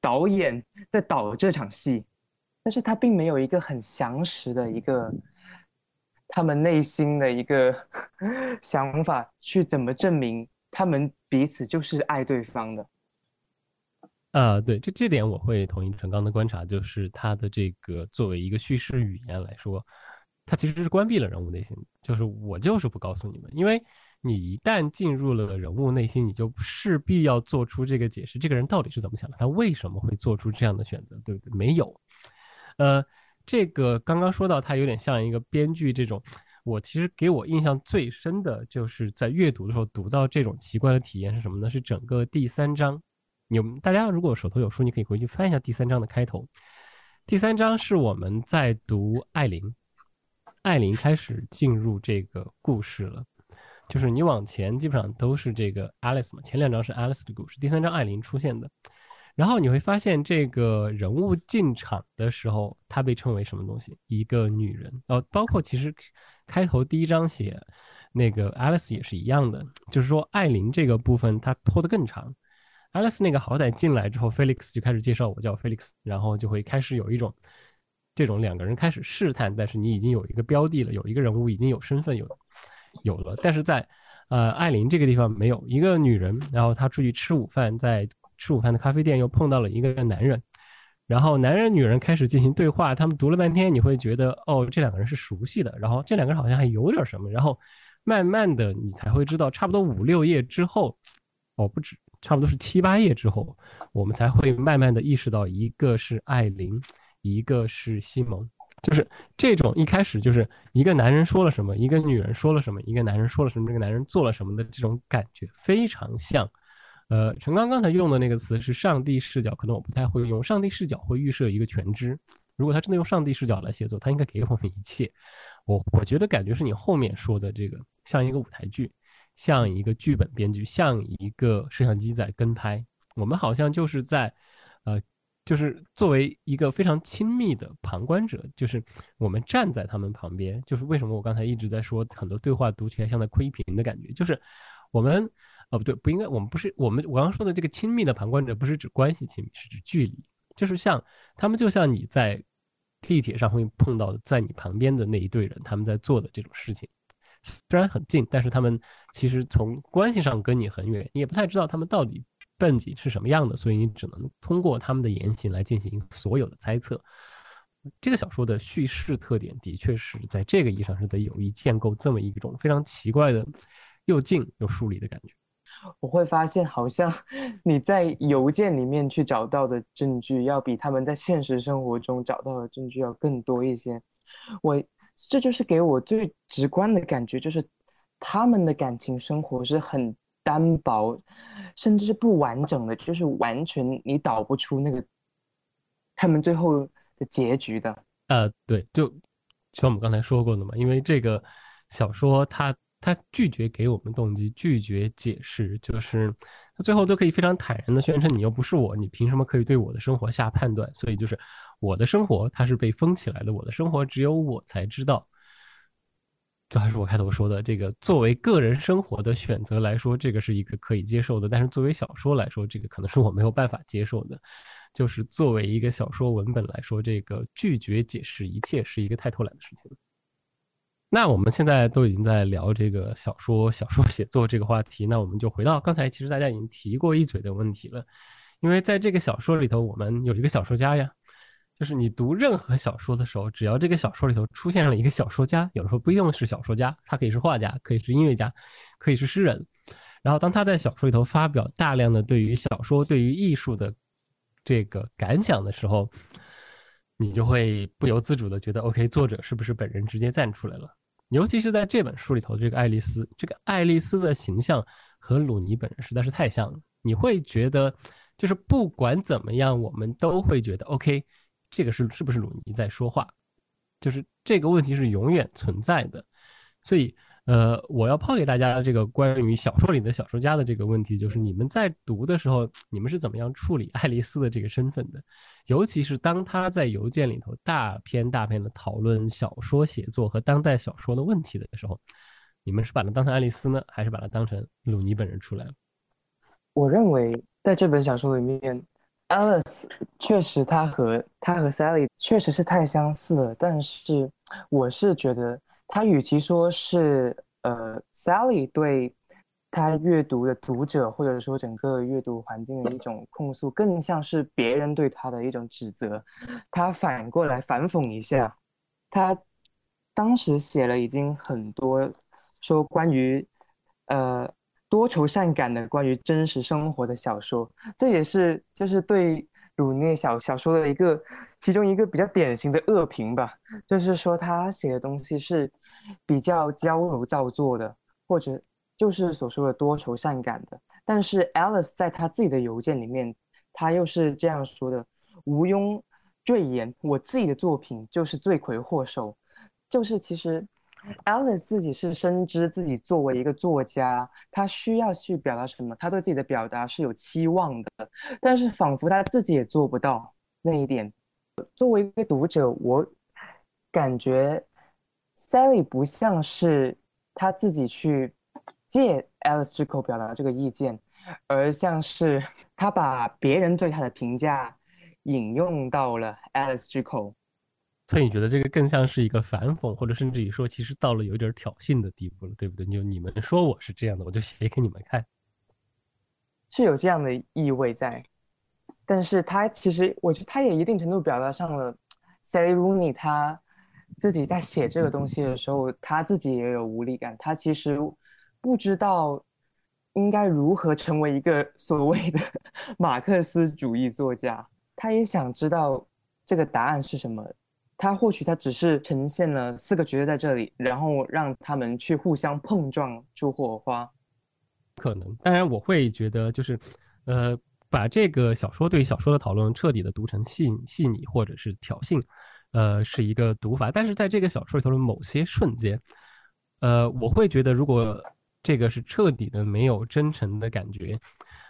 导演在导这场戏。但是他并没有一个很详实的一个他们内心的一个 [laughs] 想法去怎么证明他们彼此就是爱对方的。啊，对，这这点我会同意陈刚的观察，就是他的这个作为一个叙事语言来说，他其实是关闭了人物内心，就是我就是不告诉你们，因为你一旦进入了人物内心，你就势必要做出这个解释，这个人到底是怎么想的，他为什么会做出这样的选择，对不对？没有。呃，这个刚刚说到，它有点像一个编剧这种。我其实给我印象最深的就是在阅读的时候读到这种奇怪的体验是什么呢？是整个第三章。你们大家如果手头有书，你可以回去翻一下第三章的开头。第三章是我们在读艾琳，艾琳开始进入这个故事了。就是你往前基本上都是这个 Alice 嘛，前两章是 Alice 的故事，第三章艾琳出现的。然后你会发现，这个人物进场的时候，他被称为什么东西？一个女人。呃，包括其实开头第一章写那个 Alice 也是一样的，就是说艾琳这个部分她拖得更长。Alice 那个好歹进来之后，Felix 就开始介绍我叫 Felix，然后就会开始有一种这种两个人开始试探，但是你已经有一个标的了，有一个人物已经有身份有有了，但是在呃艾琳这个地方没有一个女人，然后她出去吃午饭在。吃午饭的咖啡店又碰到了一个男人，然后男人女人开始进行对话，他们读了半天，你会觉得哦，这两个人是熟悉的，然后这两个人好像还有点什么，然后慢慢的你才会知道，差不多五六页之后，哦不止，差不多是七八页之后，我们才会慢慢的意识到，一个是艾琳，一个是西蒙，就是这种一开始就是一个男人说了什么，一个女人说了什么，一个男人说了什么，这个男人做了什么的这种感觉，非常像。呃，陈刚刚才用的那个词是上帝视角，可能我不太会用。上帝视角会预设一个全知，如果他真的用上帝视角来写作，他应该给我们一切。我我觉得感觉是你后面说的这个像一个舞台剧，像一个剧本编剧，像一个摄像机在跟拍。我们好像就是在，呃，就是作为一个非常亲密的旁观者，就是我们站在他们旁边。就是为什么我刚才一直在说很多对话读起来像在窥屏的感觉，就是我们，哦不对，不应该，我们不是我们我刚刚说的这个亲密的旁观者，不是指关系亲密，是指距离。就是像他们，就像你在地铁上会碰到在你旁边的那一队人，他们在做的这种事情，虽然很近，但是他们其实从关系上跟你很远，你也不太知道他们到底背景是什么样的，所以你只能通过他们的言行来进行所有的猜测。这个小说的叙事特点的确是在这个意义上是在有意建构这么一种非常奇怪的又近又疏离的感觉。我会发现，好像 [laughs] 你在邮件里面去找到的证据，要比他们在现实生活中找到的证据要更多一些。我这就是给我最直观的感觉，就是他们的感情生活是很单薄，甚至是不完整的，就是完全你导不出那个他们最后的结局的。呃，对，就像我们刚才说过的嘛，因为这个小说它。他拒绝给我们动机，拒绝解释，就是他最后都可以非常坦然的宣称：“你又不是我，你凭什么可以对我的生活下判断？”所以就是我的生活它是被封起来的，我的生活只有我才知道。这还是我开头说的，这个作为个人生活的选择来说，这个是一个可以接受的；但是作为小说来说，这个可能是我没有办法接受的。就是作为一个小说文本来说，这个拒绝解释一切是一个太偷懒的事情。那我们现在都已经在聊这个小说、小说写作这个话题，那我们就回到刚才，其实大家已经提过一嘴的问题了。因为在这个小说里头，我们有一个小说家呀，[laughs] 就是你读任何小说的时候，只要这个小说里头出现了一个小说家，有的时候不一定是小说家，他可以是画家，可以是音乐家，可以是诗人。然后当他在小说里头发表大量的对于小说、对于艺术的这个感想的时候，你就会不由自主的觉得，OK，作者是不是本人直接站出来了？尤其是在这本书里头，这个爱丽丝，这个爱丽丝的形象和鲁尼本人实在是太像了。你会觉得，就是不管怎么样，我们都会觉得，OK，这个是是不是鲁尼在说话？就是这个问题是永远存在的。所以，呃，我要抛给大家这个关于小说里的小说家的这个问题，就是你们在读的时候，你们是怎么样处理爱丽丝的这个身份的？尤其是当他在邮件里头大篇大篇的讨论小说写作和当代小说的问题的时候，你们是把它当成爱丽丝呢，还是把它当成鲁尼本人出来了？我认为在这本小说里面，Alice 确实他和他和 Sally 确实是太相似了，但是我是觉得他与其说是呃 Sally 对。他阅读的读者，或者说整个阅读环境的一种控诉，更像是别人对他的一种指责。他反过来反讽一下，他当时写了已经很多说关于呃多愁善感的关于真实生活的小说，这也是就是对鲁涅小小说的一个其中一个比较典型的恶评吧，就是说他写的东西是比较矫揉造作的，或者。就是所说的多愁善感的，但是 Alice 在他自己的邮件里面，他又是这样说的：毋庸赘言，我自己的作品就是罪魁祸首。就是其实 Alice 自己是深知自己作为一个作家，他需要去表达什么，他对自己的表达是有期望的，但是仿佛他自己也做不到那一点。作为一个读者，我感觉 Sally 不像是他自己去。借 Alice 之口表达这个意见，而像是他把别人对他的评价引用到了 Alice 之口，所以你觉得这个更像是一个反讽，或者甚至于说，其实到了有点挑衅的地步了，对不对？就你们说我是这样的，我就写给你们看，是有这样的意味在。但是他其实，我觉得他也一定程度表达上了 Sally Rooney 他自己在写这个东西的时候，他自己也有无力感，他其实。不知道应该如何成为一个所谓的 [laughs] 马克思主义作家，他也想知道这个答案是什么。他或许他只是呈现了四个角色在这里，然后让他们去互相碰撞出火花。可能，当然我会觉得就是，呃，把这个小说对小说的讨论彻底的读成细细腻或者是挑衅，呃，是一个读法。但是在这个小说里头的某些瞬间，呃，我会觉得如果这个是彻底的没有真诚的感觉，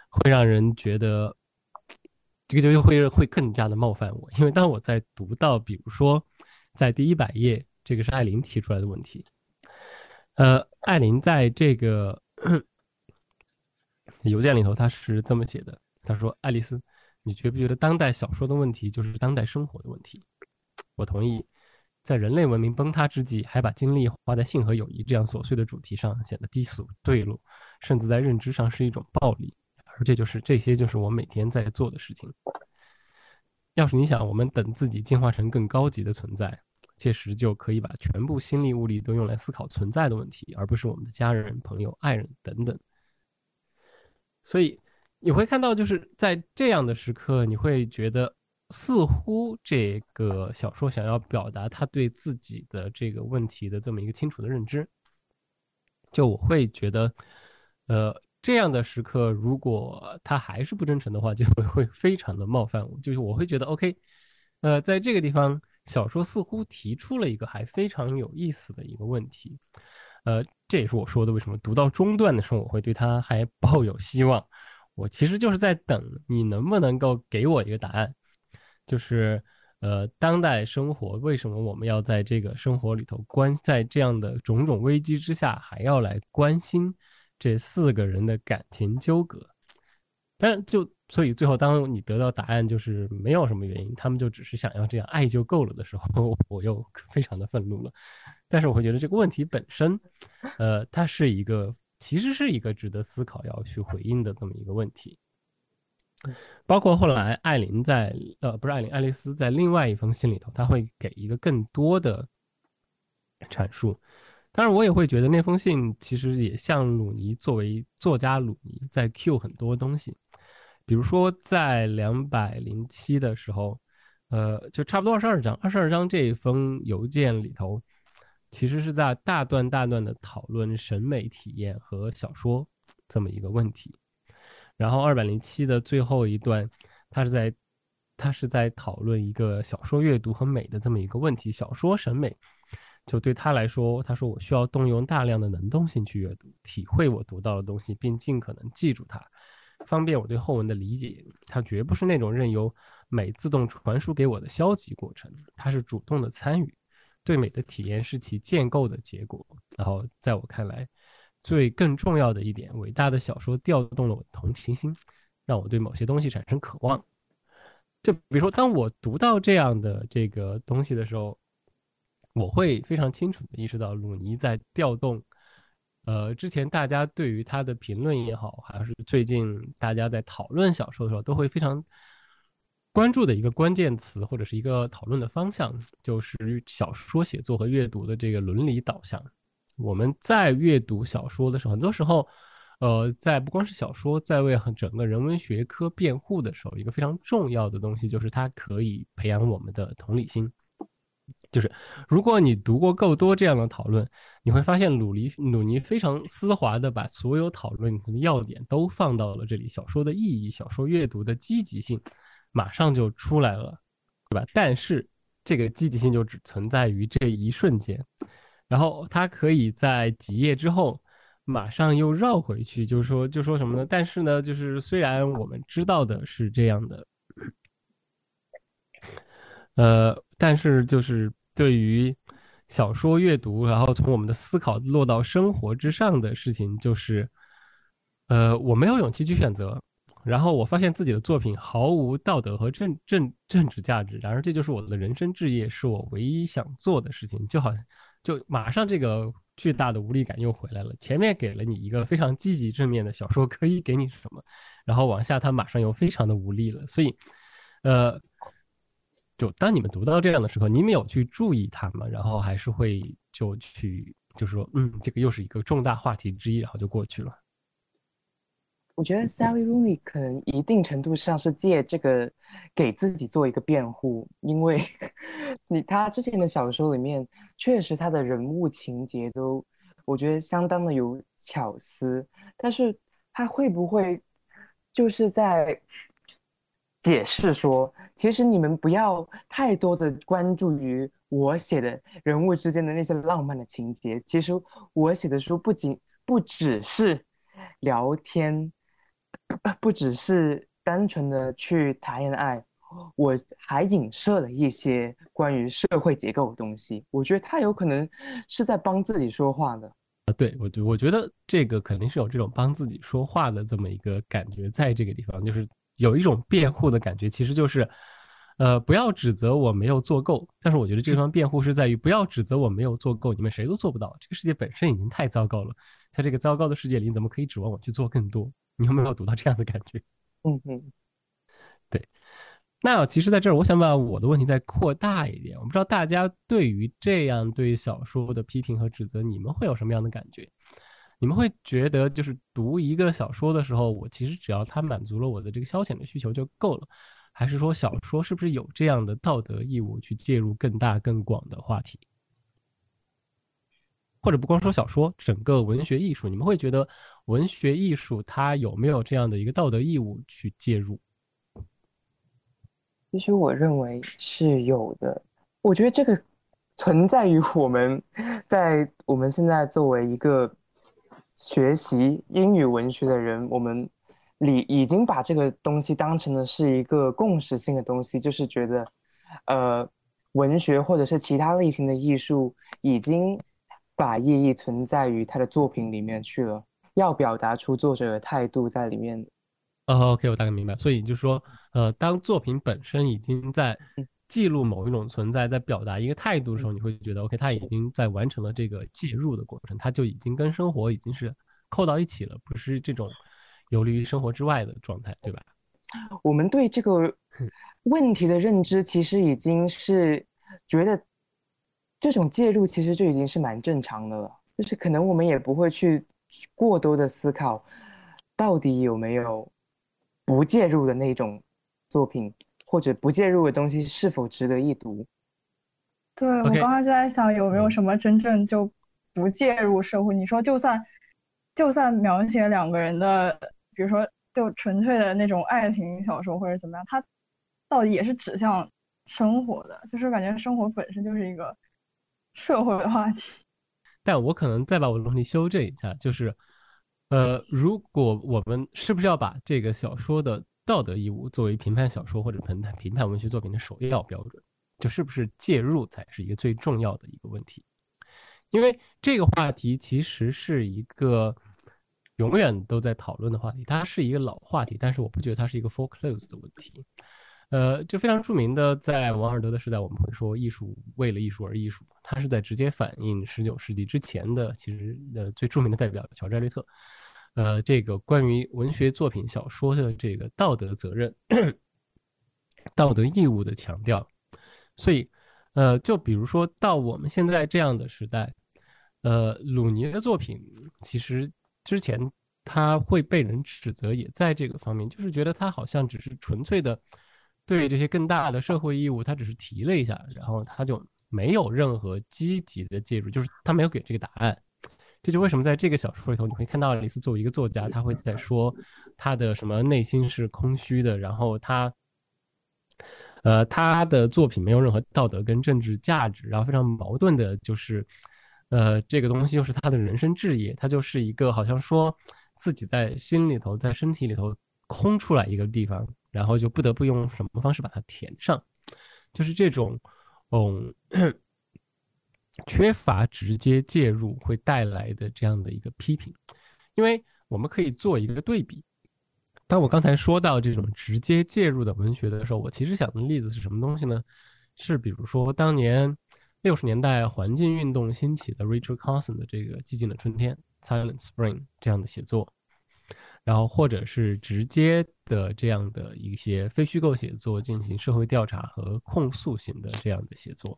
会让人觉得这个就会会更加的冒犯我。因为当我在读到，比如说在第一百页，这个是艾琳提出来的问题，呃，艾琳在这个邮件里头，他是这么写的，他说：“爱丽丝，你觉不觉得当代小说的问题就是当代生活的问题？”我同意。在人类文明崩塌之际，还把精力花在性和友谊这样琐碎的主题上，显得低俗堕落，甚至在认知上是一种暴力。而这就是这些，就是我每天在做的事情。要是你想，我们等自己进化成更高级的存在，届时就可以把全部心力物力都用来思考存在的问题，而不是我们的家人、朋友、爱人等等。所以你会看到，就是在这样的时刻，你会觉得。似乎这个小说想要表达他对自己的这个问题的这么一个清楚的认知，就我会觉得，呃，这样的时刻如果他还是不真诚的话，就会会非常的冒犯我。就是我会觉得，OK，呃，在这个地方，小说似乎提出了一个还非常有意思的一个问题，呃，这也是我说的为什么读到中段的时候我会对他还抱有希望。我其实就是在等你能不能够给我一个答案。就是，呃，当代生活为什么我们要在这个生活里头关，在这样的种种危机之下，还要来关心这四个人的感情纠葛？但就所以最后，当你得到答案就是没有什么原因，他们就只是想要这样爱就够了的时候，[laughs] 我又非常的愤怒了。但是我会觉得这个问题本身，呃，它是一个其实是一个值得思考要去回应的这么一个问题。包括后来艾琳在呃不是艾琳爱丽丝在另外一封信里头，他会给一个更多的阐述。当然，我也会觉得那封信其实也像鲁尼作为作家鲁尼在 Q 很多东西，比如说在两百零七的时候，呃，就差不多二十二章，二十二章这一封邮件里头，其实是在大段大段的讨论审美体验和小说这么一个问题。然后二百零七的最后一段，他是在，他是在讨论一个小说阅读和美的这么一个问题。小说审美，就对他来说，他说我需要动用大量的能动性去阅读，体会我读到的东西，并尽可能记住它，方便我对后文的理解。它绝不是那种任由美自动传输给我的消极过程，它是主动的参与，对美的体验是其建构的结果。然后在我看来。最更重要的一点，伟大的小说调动了我的同情心，让我对某些东西产生渴望。就比如说，当我读到这样的这个东西的时候，我会非常清楚的意识到，鲁尼在调动。呃，之前大家对于他的评论也好，还是最近大家在讨论小说的时候，都会非常关注的一个关键词，或者是一个讨论的方向，就是小说写作和阅读的这个伦理导向。我们在阅读小说的时候，很多时候，呃，在不光是小说，在为整个人文学科辩护的时候，一个非常重要的东西就是它可以培养我们的同理心。就是如果你读过够多这样的讨论，你会发现鲁尼鲁尼非常丝滑的把所有讨论的要点都放到了这里，小说的意义、小说阅读的积极性马上就出来了，对吧？但是这个积极性就只存在于这一瞬间。然后他可以在几页之后，马上又绕回去，就是说，就说什么呢？但是呢，就是虽然我们知道的是这样的，呃，但是就是对于小说阅读，然后从我们的思考落到生活之上的事情，就是，呃，我没有勇气去选择。然后我发现自己的作品毫无道德和政政政治价值。然而，这就是我的人生志业，是我唯一想做的事情，就好像。就马上这个巨大的无力感又回来了。前面给了你一个非常积极正面的小说，可以给你什么？然后往下，它马上又非常的无力了。所以，呃，就当你们读到这样的时候，你们有去注意它吗？然后还是会就去，就是说，嗯，这个又是一个重大话题之一，然后就过去了。我觉得 Sally Rooney 可能一定程度上是借这个给自己做一个辩护，因为你他之前的小说里面确实他的人物情节都我觉得相当的有巧思，但是他会不会就是在解释说，其实你们不要太多的关注于我写的人物之间的那些浪漫的情节，其实我写的书不仅。不只是聊天，不只是单纯的去谈恋爱，我还影射了一些关于社会结构的东西。我觉得他有可能是在帮自己说话的。啊，对我，我觉得这个肯定是有这种帮自己说话的这么一个感觉，在这个地方就是有一种辩护的感觉，其实就是，呃，不要指责我没有做够，但是我觉得这方辩护是在于不要指责我没有做够，你们谁都做不到，这个世界本身已经太糟糕了，在这个糟糕的世界里，你怎么可以指望我去做更多？你有没有读到这样的感觉？嗯嗯，对。那其实，在这儿，我想把我的问题再扩大一点。我不知道大家对于这样对小说的批评和指责，你们会有什么样的感觉？你们会觉得，就是读一个小说的时候，我其实只要它满足了我的这个消遣的需求就够了？还是说，小说是不是有这样的道德义务去介入更大更广的话题？或者不光说小说，整个文学艺术，你们会觉得文学艺术它有没有这样的一个道德义务去介入？其实我认为是有的。我觉得这个存在于我们在我们现在作为一个学习英语文学的人，我们里已经把这个东西当成的是一个共识性的东西，就是觉得，呃，文学或者是其他类型的艺术已经把意义存在于他的作品里面去了，要表达出作者的态度在里面。哦，OK，我大概明白。所以就是说，呃，当作品本身已经在记录某一种存在，在表达一个态度的时候，你会觉得 OK，它已经在完成了这个介入的过程，它就已经跟生活已经是扣到一起了，不是这种游离于生活之外的状态，对吧？我们对这个问题的认知，其实已经是觉得这种介入其实就已经是蛮正常的了，就是可能我们也不会去过多的思考到底有没有。不介入的那种作品，或者不介入的东西是否值得一读？对我刚刚就在想，有没有什么真正就不介入社会？你说，就算就算描写两个人的，比如说就纯粹的那种爱情小说或者怎么样，它到底也是指向生活的，就是感觉生活本身就是一个社会话题。但我可能再把我的问题修正一下，就是。呃，如果我们是不是要把这个小说的道德义务作为评判小说或者评判评判文学作品的首要标准，就是不是介入才是一个最重要的一个问题？因为这个话题其实是一个永远都在讨论的话题，它是一个老话题，但是我不觉得它是一个 f o r c l o s e 的问题。呃，就非常著名的，在王尔德的时代，我们会说艺术为了艺术而艺术，它是在直接反映十九世纪之前的，其实呃最著名的代表乔治艾略特。呃，这个关于文学作品、小说的这个道德责任、[clears throat] 道德义务的强调，所以，呃，就比如说到我们现在这样的时代，呃，鲁尼的作品其实之前他会被人指责，也在这个方面，就是觉得他好像只是纯粹的对这些更大的社会义务，他只是提了一下，然后他就没有任何积极的介入，就是他没有给这个答案。这就为什么在这个小说里头，你会看到李斯作为一个作家，他会在说他的什么内心是空虚的，然后他，呃，他的作品没有任何道德跟政治价值，然后非常矛盾的就是，呃，这个东西又是他的人生志业，他就是一个好像说自己在心里头，在身体里头空出来一个地方，然后就不得不用什么方式把它填上，就是这种，嗯。缺乏直接介入会带来的这样的一个批评，因为我们可以做一个对比。当我刚才说到这种直接介入的文学的时候，我其实想的例子是什么东西呢？是比如说当年六十年代环境运动兴起的 Richard Carson 的这个《寂静的春天》（Silent Spring） 这样的写作，然后或者是直接的这样的一些非虚构写作进行社会调查和控诉型的这样的写作。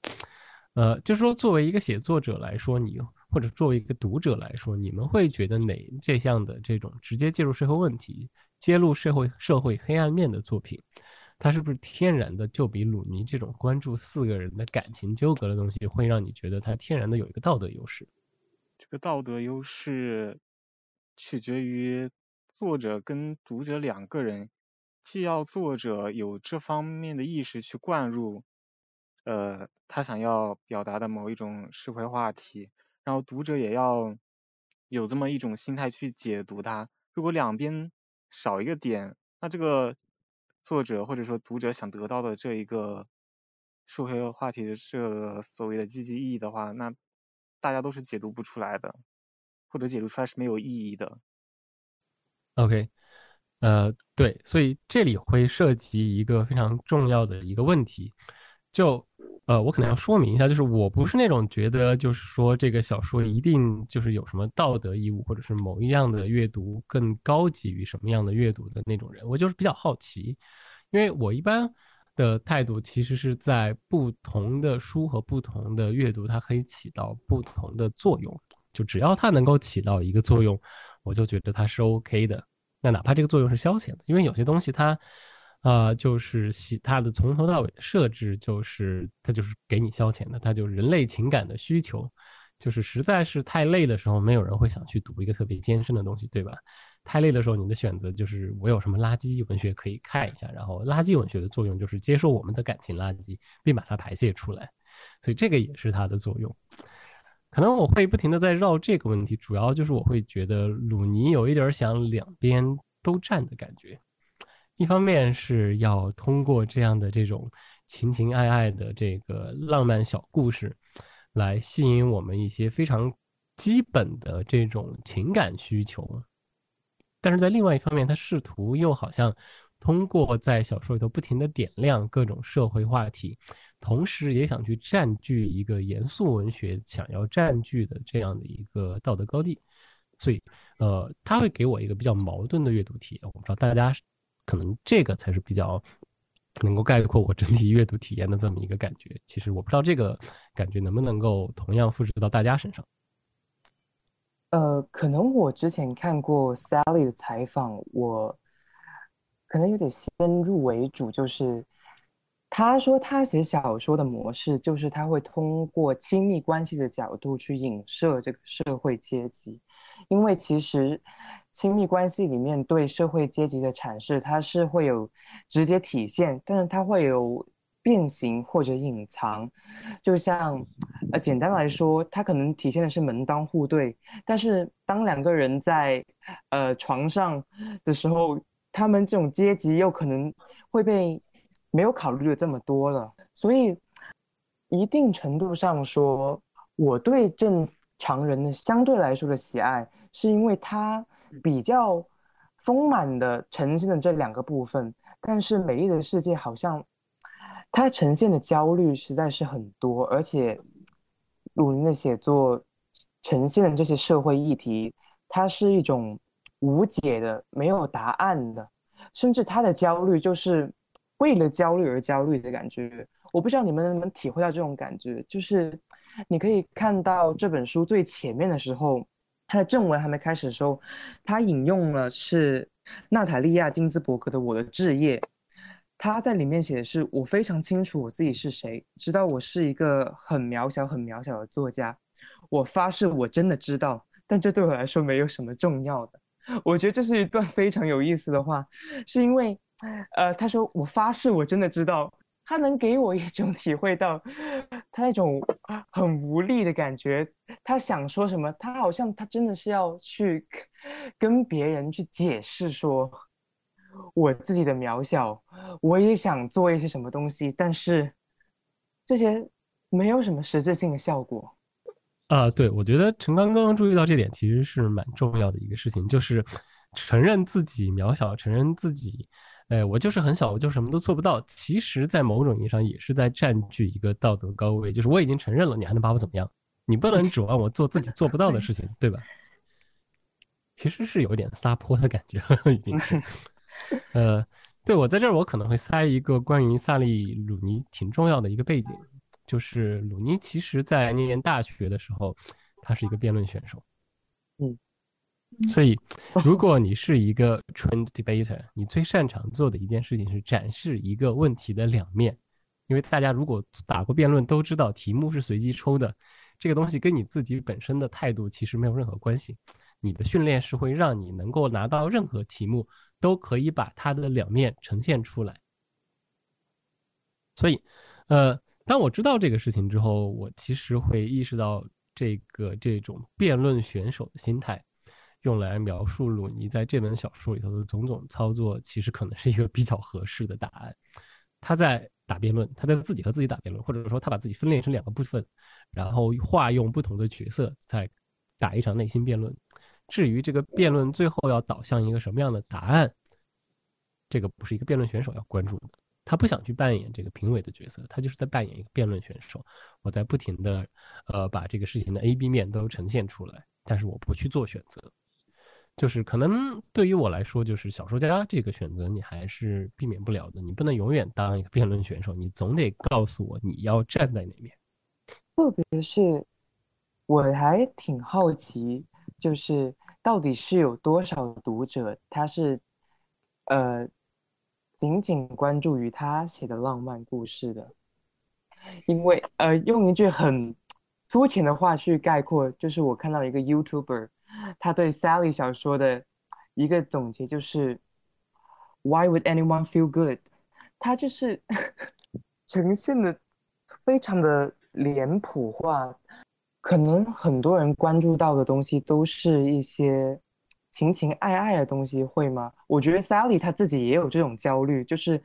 呃，就是说，作为一个写作者来说，你或者作为一个读者来说，你们会觉得哪这项的这种直接介入社会问题、揭露社会社会黑暗面的作品，它是不是天然的就比鲁尼这种关注四个人的感情纠葛的东西，会让你觉得它天然的有一个道德优势？这个道德优势取决于作者跟读者两个人，既要作者有这方面的意识去灌入。呃，他想要表达的某一种社会话题，然后读者也要有这么一种心态去解读它。如果两边少一个点，那这个作者或者说读者想得到的这一个社会话题的这所谓的积极意义的话，那大家都是解读不出来的，或者解读出来是没有意义的。OK，呃，对，所以这里会涉及一个非常重要的一个问题，就。呃，我可能要说明一下，就是我不是那种觉得就是说这个小说一定就是有什么道德义务，或者是某一样的阅读更高级于什么样的阅读的那种人。我就是比较好奇，因为我一般的态度其实是在不同的书和不同的阅读，它可以起到不同的作用。就只要它能够起到一个作用，我就觉得它是 OK 的。那哪怕这个作用是消遣的，因为有些东西它。啊，就是它的从头到尾的设置，就是它就是给你消遣的，它就是人类情感的需求，就是实在是太累的时候，没有人会想去读一个特别艰深的东西，对吧？太累的时候，你的选择就是我有什么垃圾文学可以看一下，然后垃圾文学的作用就是接受我们的感情垃圾，并把它排泄出来，所以这个也是它的作用。可能我会不停的在绕这个问题，主要就是我会觉得鲁尼有一点想两边都占的感觉。一方面是要通过这样的这种情情爱爱的这个浪漫小故事，来吸引我们一些非常基本的这种情感需求，但是在另外一方面，他试图又好像通过在小说里头不停的点亮各种社会话题，同时也想去占据一个严肃文学想要占据的这样的一个道德高地，所以呃，他会给我一个比较矛盾的阅读体验。我不知道大家。可能这个才是比较能够概括我整体阅读体验的这么一个感觉。其实我不知道这个感觉能不能够同样复制到大家身上。呃，可能我之前看过 Sally 的采访，我可能有点先入为主，就是。他说，他写小说的模式就是他会通过亲密关系的角度去影射这个社会阶级，因为其实亲密关系里面对社会阶级的阐释，它是会有直接体现，但是它会有变形或者隐藏。就像呃，简单来说，它可能体现的是门当户对，但是当两个人在呃床上的时候，他们这种阶级又可能会被。没有考虑的这么多了，所以一定程度上说，我对正常人的相对来说的喜爱，是因为它比较丰满的呈现了这两个部分。但是《美丽的世界》好像它呈现的焦虑实在是很多，而且鲁林的写作呈现的这些社会议题，它是一种无解的、没有答案的，甚至他的焦虑就是。为了焦虑而焦虑的感觉，我不知道你们能不能体会到这种感觉。就是你可以看到这本书最前面的时候，它的正文还没开始的时候，它引用了是娜塔莉亚金兹伯格的《我的志业》，他在里面写的是：“我非常清楚我自己是谁，知道我是一个很渺小、很渺小的作家。我发誓，我真的知道，但这对我来说没有什么重要的。”我觉得这是一段非常有意思的话，是因为。呃，他说：“我发誓，我真的知道，他能给我一种体会到他那种很无力的感觉。他想说什么，他好像他真的是要去跟别人去解释说我自己的渺小，我也想做一些什么东西，但是这些没有什么实质性的效果。”啊，对，我觉得陈刚刚刚注意到这点，其实是蛮重要的一个事情，就是承认自己渺小，承认自己。哎，我就是很小，我就什么都做不到。其实，在某种意义上，也是在占据一个道德高位。就是我已经承认了，你还能把我怎么样？你不能指望我做自己做不到的事情，对吧？其实是有点撒泼的感觉，[laughs] 已经是。呃，对我在这儿，我可能会塞一个关于萨利鲁尼挺重要的一个背景，就是鲁尼其实在念大学的时候，他是一个辩论选手。嗯。所以，[laughs] 如果你是一个 trained debater，你最擅长做的一件事情是展示一个问题的两面。因为大家如果打过辩论都知道，题目是随机抽的，这个东西跟你自己本身的态度其实没有任何关系。你的训练是会让你能够拿到任何题目，都可以把它的两面呈现出来。所以，呃，当我知道这个事情之后，我其实会意识到。这个这种辩论选手的心态，用来描述鲁尼在这本小说里头的种种操作，其实可能是一个比较合适的答案。他在打辩论，他在自己和自己打辩论，或者说他把自己分裂成两个部分，然后化用不同的角色在打一场内心辩论。至于这个辩论最后要导向一个什么样的答案，这个不是一个辩论选手要关注的。他不想去扮演这个评委的角色，他就是在扮演一个辩论选手。我在不停的，呃，把这个事情的 A、B 面都呈现出来，但是我不去做选择。就是可能对于我来说，就是小说家这个选择你还是避免不了的。你不能永远当一个辩论选手，你总得告诉我你要站在哪边。特别是我还挺好奇，就是到底是有多少读者他是呃仅仅关注于他写的浪漫故事的，因为呃用一句很粗浅的话去概括，就是我看到一个 YouTuber。他对 Sally 小说的一个总结就是 "Why would anyone feel good？" 他就是 [laughs] 呈现的非常的脸谱化，可能很多人关注到的东西都是一些情情爱爱的东西，会吗？我觉得 Sally 他自己也有这种焦虑，就是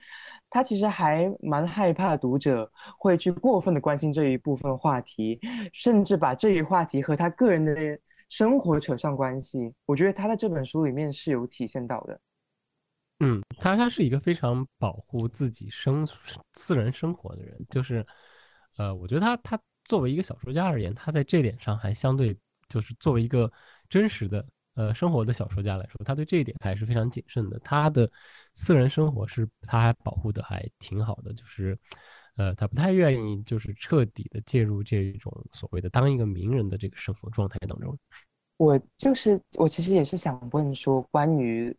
他其实还蛮害怕读者会去过分的关心这一部分话题，甚至把这一话题和他个人的。生活扯上关系，我觉得他在这本书里面是有体现到的。嗯，他他是一个非常保护自己生私人生活的人，就是，呃，我觉得他他作为一个小说家而言，他在这点上还相对就是作为一个真实的呃生活的小说家来说，他对这一点还是非常谨慎的。他的私人生活是他还保护的还挺好的，就是，呃，他不太愿意就是彻底的介入这种所谓的当一个名人的这个生活状态当中。我就是我，其实也是想问说，关于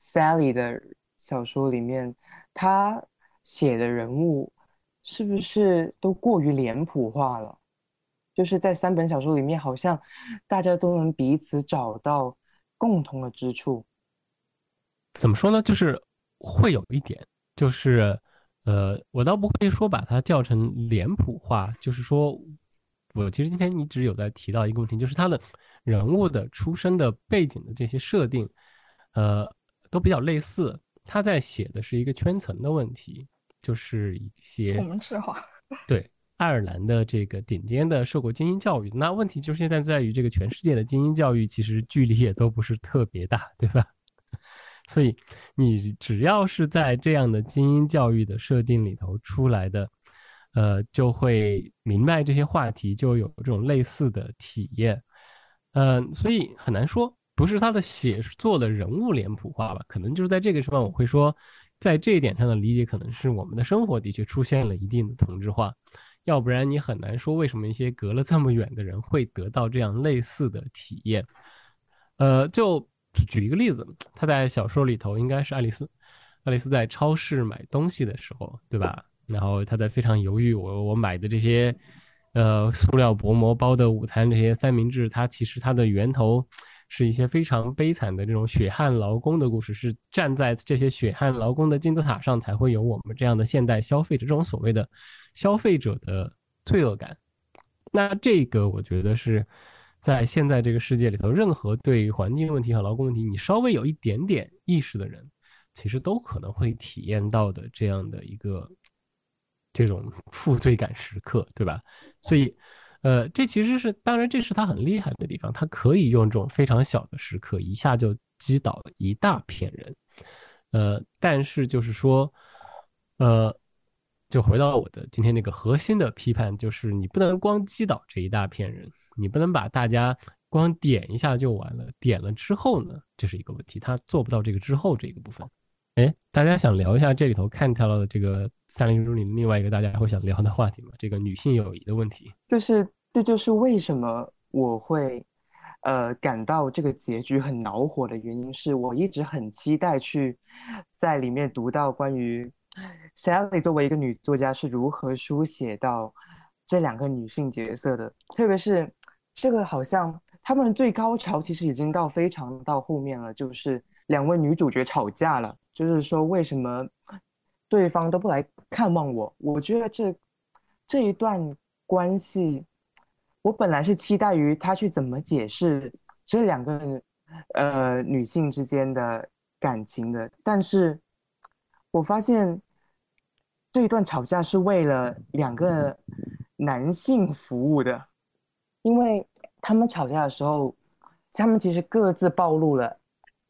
Sally 的小说里面，他写的人物是不是都过于脸谱化了？就是在三本小说里面，好像大家都能彼此找到共同的之处。怎么说呢？就是会有一点，就是呃，我倒不会说把它叫成脸谱化，就是说我其实今天一直有在提到一个问题，就是他的。人物的出身的背景的这些设定，呃，都比较类似。他在写的是一个圈层的问题，就是一些同质化。[laughs] 对，爱尔兰的这个顶尖的受过精英教育，那问题就是现在在于这个全世界的精英教育其实距离也都不是特别大，对吧？所以你只要是在这样的精英教育的设定里头出来的，呃，就会明白这些话题，就有这种类似的体验。嗯，所以很难说，不是他的写作的人物脸谱化吧？可能就是在这个地方，我会说，在这一点上的理解，可能是我们的生活的确出现了一定的同质化，要不然你很难说为什么一些隔了这么远的人会得到这样类似的体验。呃，就举一个例子，他在小说里头应该是爱丽丝，爱丽丝在超市买东西的时候，对吧？然后她在非常犹豫，我我买的这些。呃，塑料薄膜包的午餐，这些三明治，它其实它的源头是一些非常悲惨的这种血汗劳工的故事，是站在这些血汗劳工的金字塔上，才会有我们这样的现代消费者这种所谓的消费者的罪恶感。那这个我觉得是在现在这个世界里头，任何对环境问题和劳工问题你稍微有一点点意识的人，其实都可能会体验到的这样的一个。这种负罪感时刻，对吧？所以，呃，这其实是当然，这是他很厉害的地方，他可以用这种非常小的时刻，一下就击倒一大片人。呃，但是就是说，呃，就回到我的今天那个核心的批判，就是你不能光击倒这一大片人，你不能把大家光点一下就完了，点了之后呢，这是一个问题，他做不到这个之后这个部分。哎，大家想聊一下这里头看到的这个三零书里另外一个大家会想聊的话题吗？这个女性友谊的问题，就是这就是为什么我会呃感到这个结局很恼火的原因，是我一直很期待去在里面读到关于 Sally 作为一个女作家是如何书写到这两个女性角色的，特别是这个好像他们最高潮其实已经到非常到后面了，就是两位女主角吵架了。就是说，为什么对方都不来看望我？我觉得这这一段关系，我本来是期待于他去怎么解释这两个呃女性之间的感情的，但是我发现这一段吵架是为了两个男性服务的，因为他们吵架的时候，他们其实各自暴露了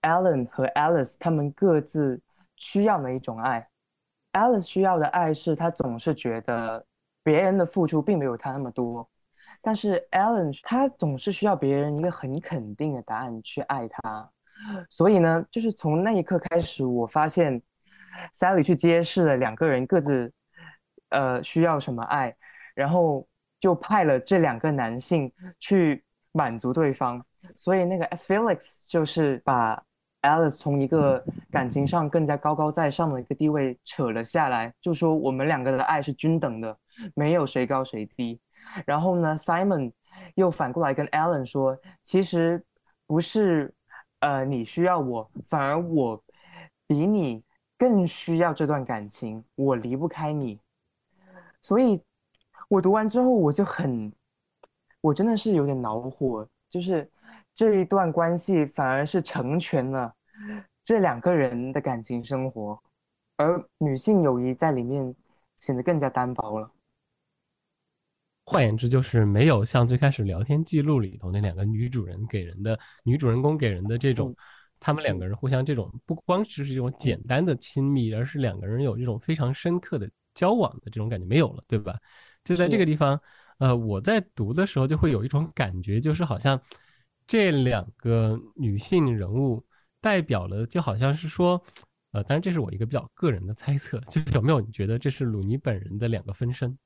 Alan 和 Alice 他们各自需要的一种爱。Alice 需要的爱是他总是觉得别人的付出并没有他那么多。但是 Alan 他总是需要别人一个很肯定的答案去爱他，所以呢，就是从那一刻开始，我发现 Sally 去揭示了两个人各自呃需要什么爱，然后就派了这两个男性去满足对方，所以那个 Felix 就是把 Alice 从一个感情上更加高高在上的一个地位扯了下来，就说我们两个的爱是均等的，没有谁高谁低。然后呢，Simon 又反过来跟 Alan 说，其实不是，呃，你需要我，反而我比你更需要这段感情，我离不开你。所以，我读完之后我就很，我真的是有点恼火，就是这一段关系反而是成全了这两个人的感情生活，而女性友谊在里面显得更加单薄了。换言之，就是没有像最开始聊天记录里头那两个女主人给人的女主人公给人的这种，他们两个人互相这种不光只是这种简单的亲密，而是两个人有这种非常深刻的交往的这种感觉没有了，对吧？就在这个地方，呃，我在读的时候就会有一种感觉，就是好像这两个女性人物代表了，就好像是说，呃，当然这是我一个比较个人的猜测，[laughs] 就是有没有你觉得这是鲁尼本人的两个分身？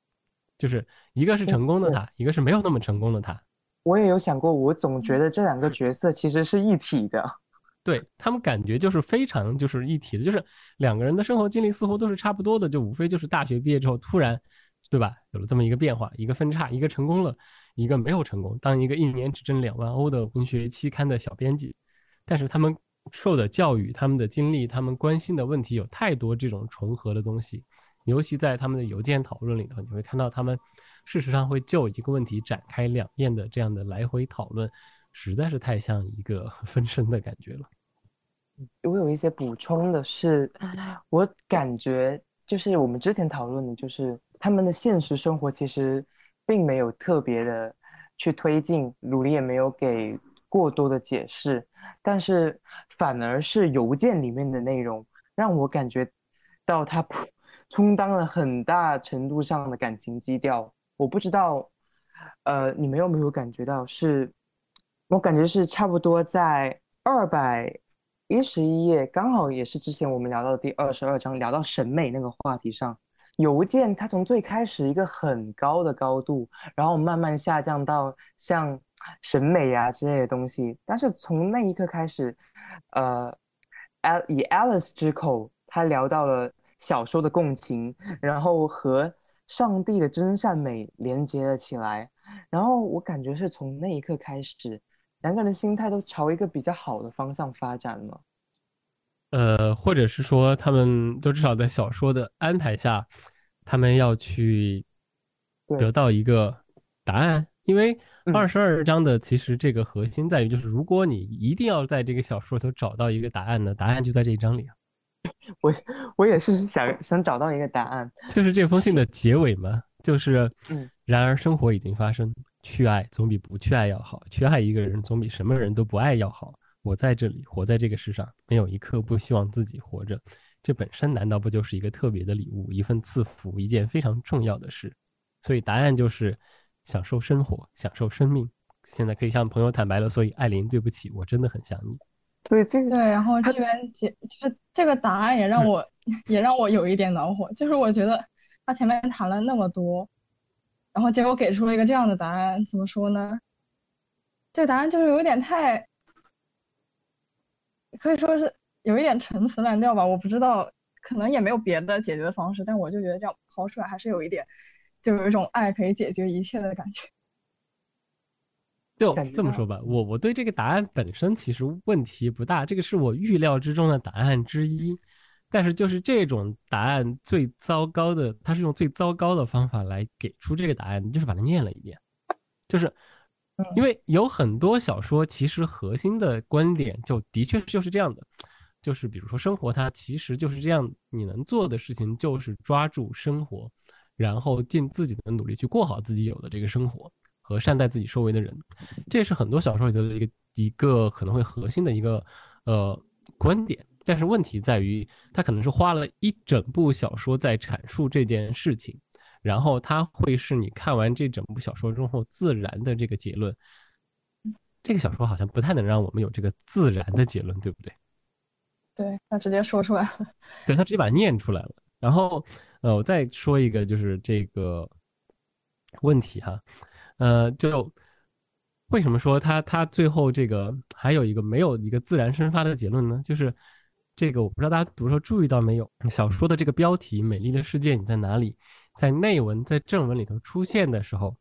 就是一个是成功的他，一个是没有那么成功的他。我也有想过，我总觉得这两个角色其实是一体的。[laughs] 对他们感觉就是非常就是一体的，就是两个人的生活经历似乎都是差不多的，就无非就是大学毕业之后突然，对吧，有了这么一个变化，一个分叉，一个成功了，一个没有成功，当一个一年只挣两万欧的文学期刊的小编辑。但是他们受的教育、他们的经历、他们关心的问题有太多这种重合的东西。尤其在他们的邮件讨论里头，你会看到他们事实上会就一个问题展开两面的这样的来回讨论，实在是太像一个 [laughs] 分身的感觉了。我有一些补充的是，我感觉就是我们之前讨论的，就是他们的现实生活其实并没有特别的去推进，鲁尼也没有给过多的解释，但是反而是邮件里面的内容让我感觉到他。充当了很大程度上的感情基调，我不知道，呃，你们有没有感觉到？是，我感觉是差不多在二百一十一页，刚好也是之前我们聊到的第二十二章，聊到审美那个话题上，邮件它从最开始一个很高的高度，然后慢慢下降到像审美啊之类的东西，但是从那一刻开始，呃以 Alice 之口，他聊到了。小说的共情，然后和上帝的真善美连接了起来，然后我感觉是从那一刻开始，两个人心态都朝一个比较好的方向发展了。呃，或者是说，他们都至少在小说的安排下，他们要去得到一个答案，因为二十二章的其实这个核心在于，就是如果你一定要在这个小说里头找到一个答案呢，答案就在这一章里啊。[laughs] 我我也是想想找到一个答案，就是这封信的结尾嘛，就是，[laughs] 然而生活已经发生，去爱总比不去爱要好，去爱一个人总比什么人都不爱要好。我在这里，活在这个世上，没有一刻不希望自己活着，这本身难道不就是一个特别的礼物，一份赐福，一件非常重要的事？所以答案就是享受生活，享受生命。现在可以向朋友坦白了，所以艾琳，对不起，我真的很想你。所以这个对，然后这边解就是这个答案也让我 [laughs] 也让我有一点恼火，就是我觉得他前面谈了那么多，然后结果给出了一个这样的答案，怎么说呢？这个答案就是有点太，可以说是有一点陈词滥调吧。我不知道，可能也没有别的解决方式，但我就觉得这样抛出来还是有一点，就有一种爱可以解决一切的感觉。[laughs] 就这么说吧，我我对这个答案本身其实问题不大，这个是我预料之中的答案之一。但是就是这种答案最糟糕的，他是用最糟糕的方法来给出这个答案，就是把它念了一遍。就是因为有很多小说其实核心的观点就的确就是这样的，就是比如说生活它其实就是这样，你能做的事情就是抓住生活，然后尽自己的努力去过好自己有的这个生活和善待自己周围的人，这是很多小说里头的一个一个可能会核心的一个呃观点。但是问题在于，他可能是花了一整部小说在阐述这件事情，然后它会是你看完这整部小说之后自然的这个结论。这个小说好像不太能让我们有这个自然的结论，对不对？对他直接说出来了，[laughs] 对他直接把它念出来了。然后，呃，我再说一个，就是这个问题哈，呃，就为什么说他他最后这个还有一个没有一个自然生发的结论呢？就是。这个我不知道大家读的时候注意到没有？小说的这个标题《美丽的世界你在哪里》在内文在正文里头出现的时候，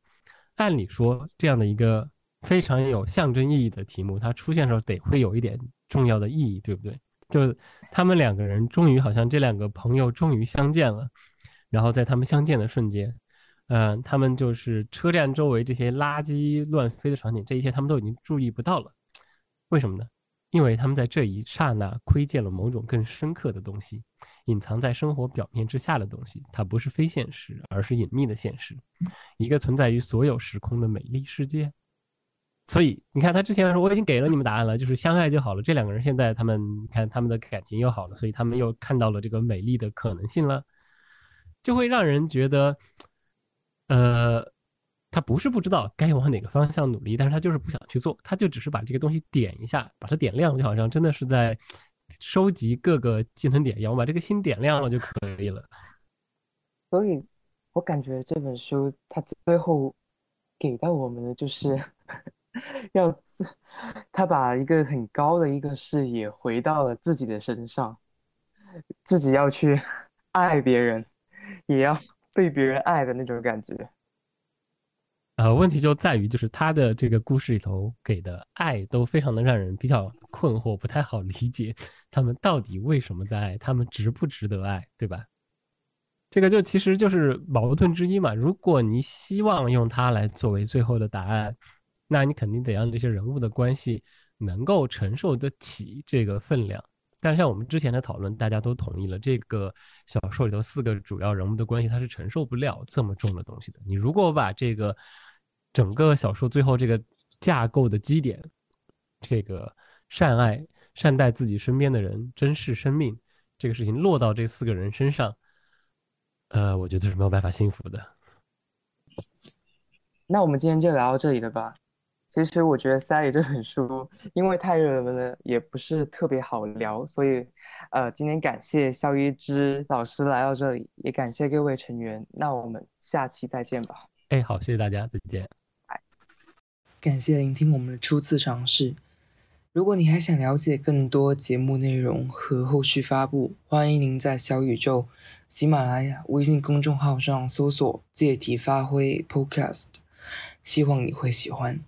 按理说这样的一个非常有象征意义的题目，它出现的时候得会有一点重要的意义，对不对？就他们两个人终于好像这两个朋友终于相见了，然后在他们相见的瞬间，嗯，他们就是车站周围这些垃圾乱飞的场景，这一切他们都已经注意不到了，为什么呢？因为他们在这一刹那窥见了某种更深刻的东西，隐藏在生活表面之下的东西。它不是非现实，而是隐秘的现实，一个存在于所有时空的美丽世界。所以，你看，他之前说我已经给了你们答案了，就是相爱就好了。这两个人现在他们看他们的感情又好了，所以他们又看到了这个美丽的可能性了，就会让人觉得，呃。他不是不知道该往哪个方向努力，但是他就是不想去做，他就只是把这个东西点一下，把它点亮，就好像真的是在收集各个技能点一样，我把这个心点亮了就可以了。[laughs] 所以，我感觉这本书它最后给到我们的就是 [laughs] 要自，他把一个很高的一个视野回到了自己的身上，自己要去爱别人，也要被别人爱的那种感觉。呃，问题就在于，就是他的这个故事里头给的爱都非常的让人比较困惑，不太好理解，他们到底为什么在爱，他们值不值得爱，对吧？这个就其实就是矛盾之一嘛。如果你希望用它来作为最后的答案，那你肯定得让这些人物的关系能够承受得起这个分量。但像我们之前的讨论，大家都同意了，这个小说里头四个主要人物的关系，它是承受不了这么重的东西的。你如果把这个整个小说最后这个架构的基点，这个善爱、善待自己身边的人、珍视生命这个事情落到这四个人身上，呃，我觉得是没有办法幸福的。那我们今天就聊到这里了吧？其实我觉得《塞里》这本书因为太热门了，也不是特别好聊，所以，呃，今天感谢肖一之老师来到这里，也感谢各位成员。那我们下期再见吧。哎，好，谢谢大家，再见。感谢聆听我们的初次尝试。如果你还想了解更多节目内容和后续发布，欢迎您在小宇宙、喜马拉雅、微信公众号上搜索“借题发挥 Podcast”，希望你会喜欢。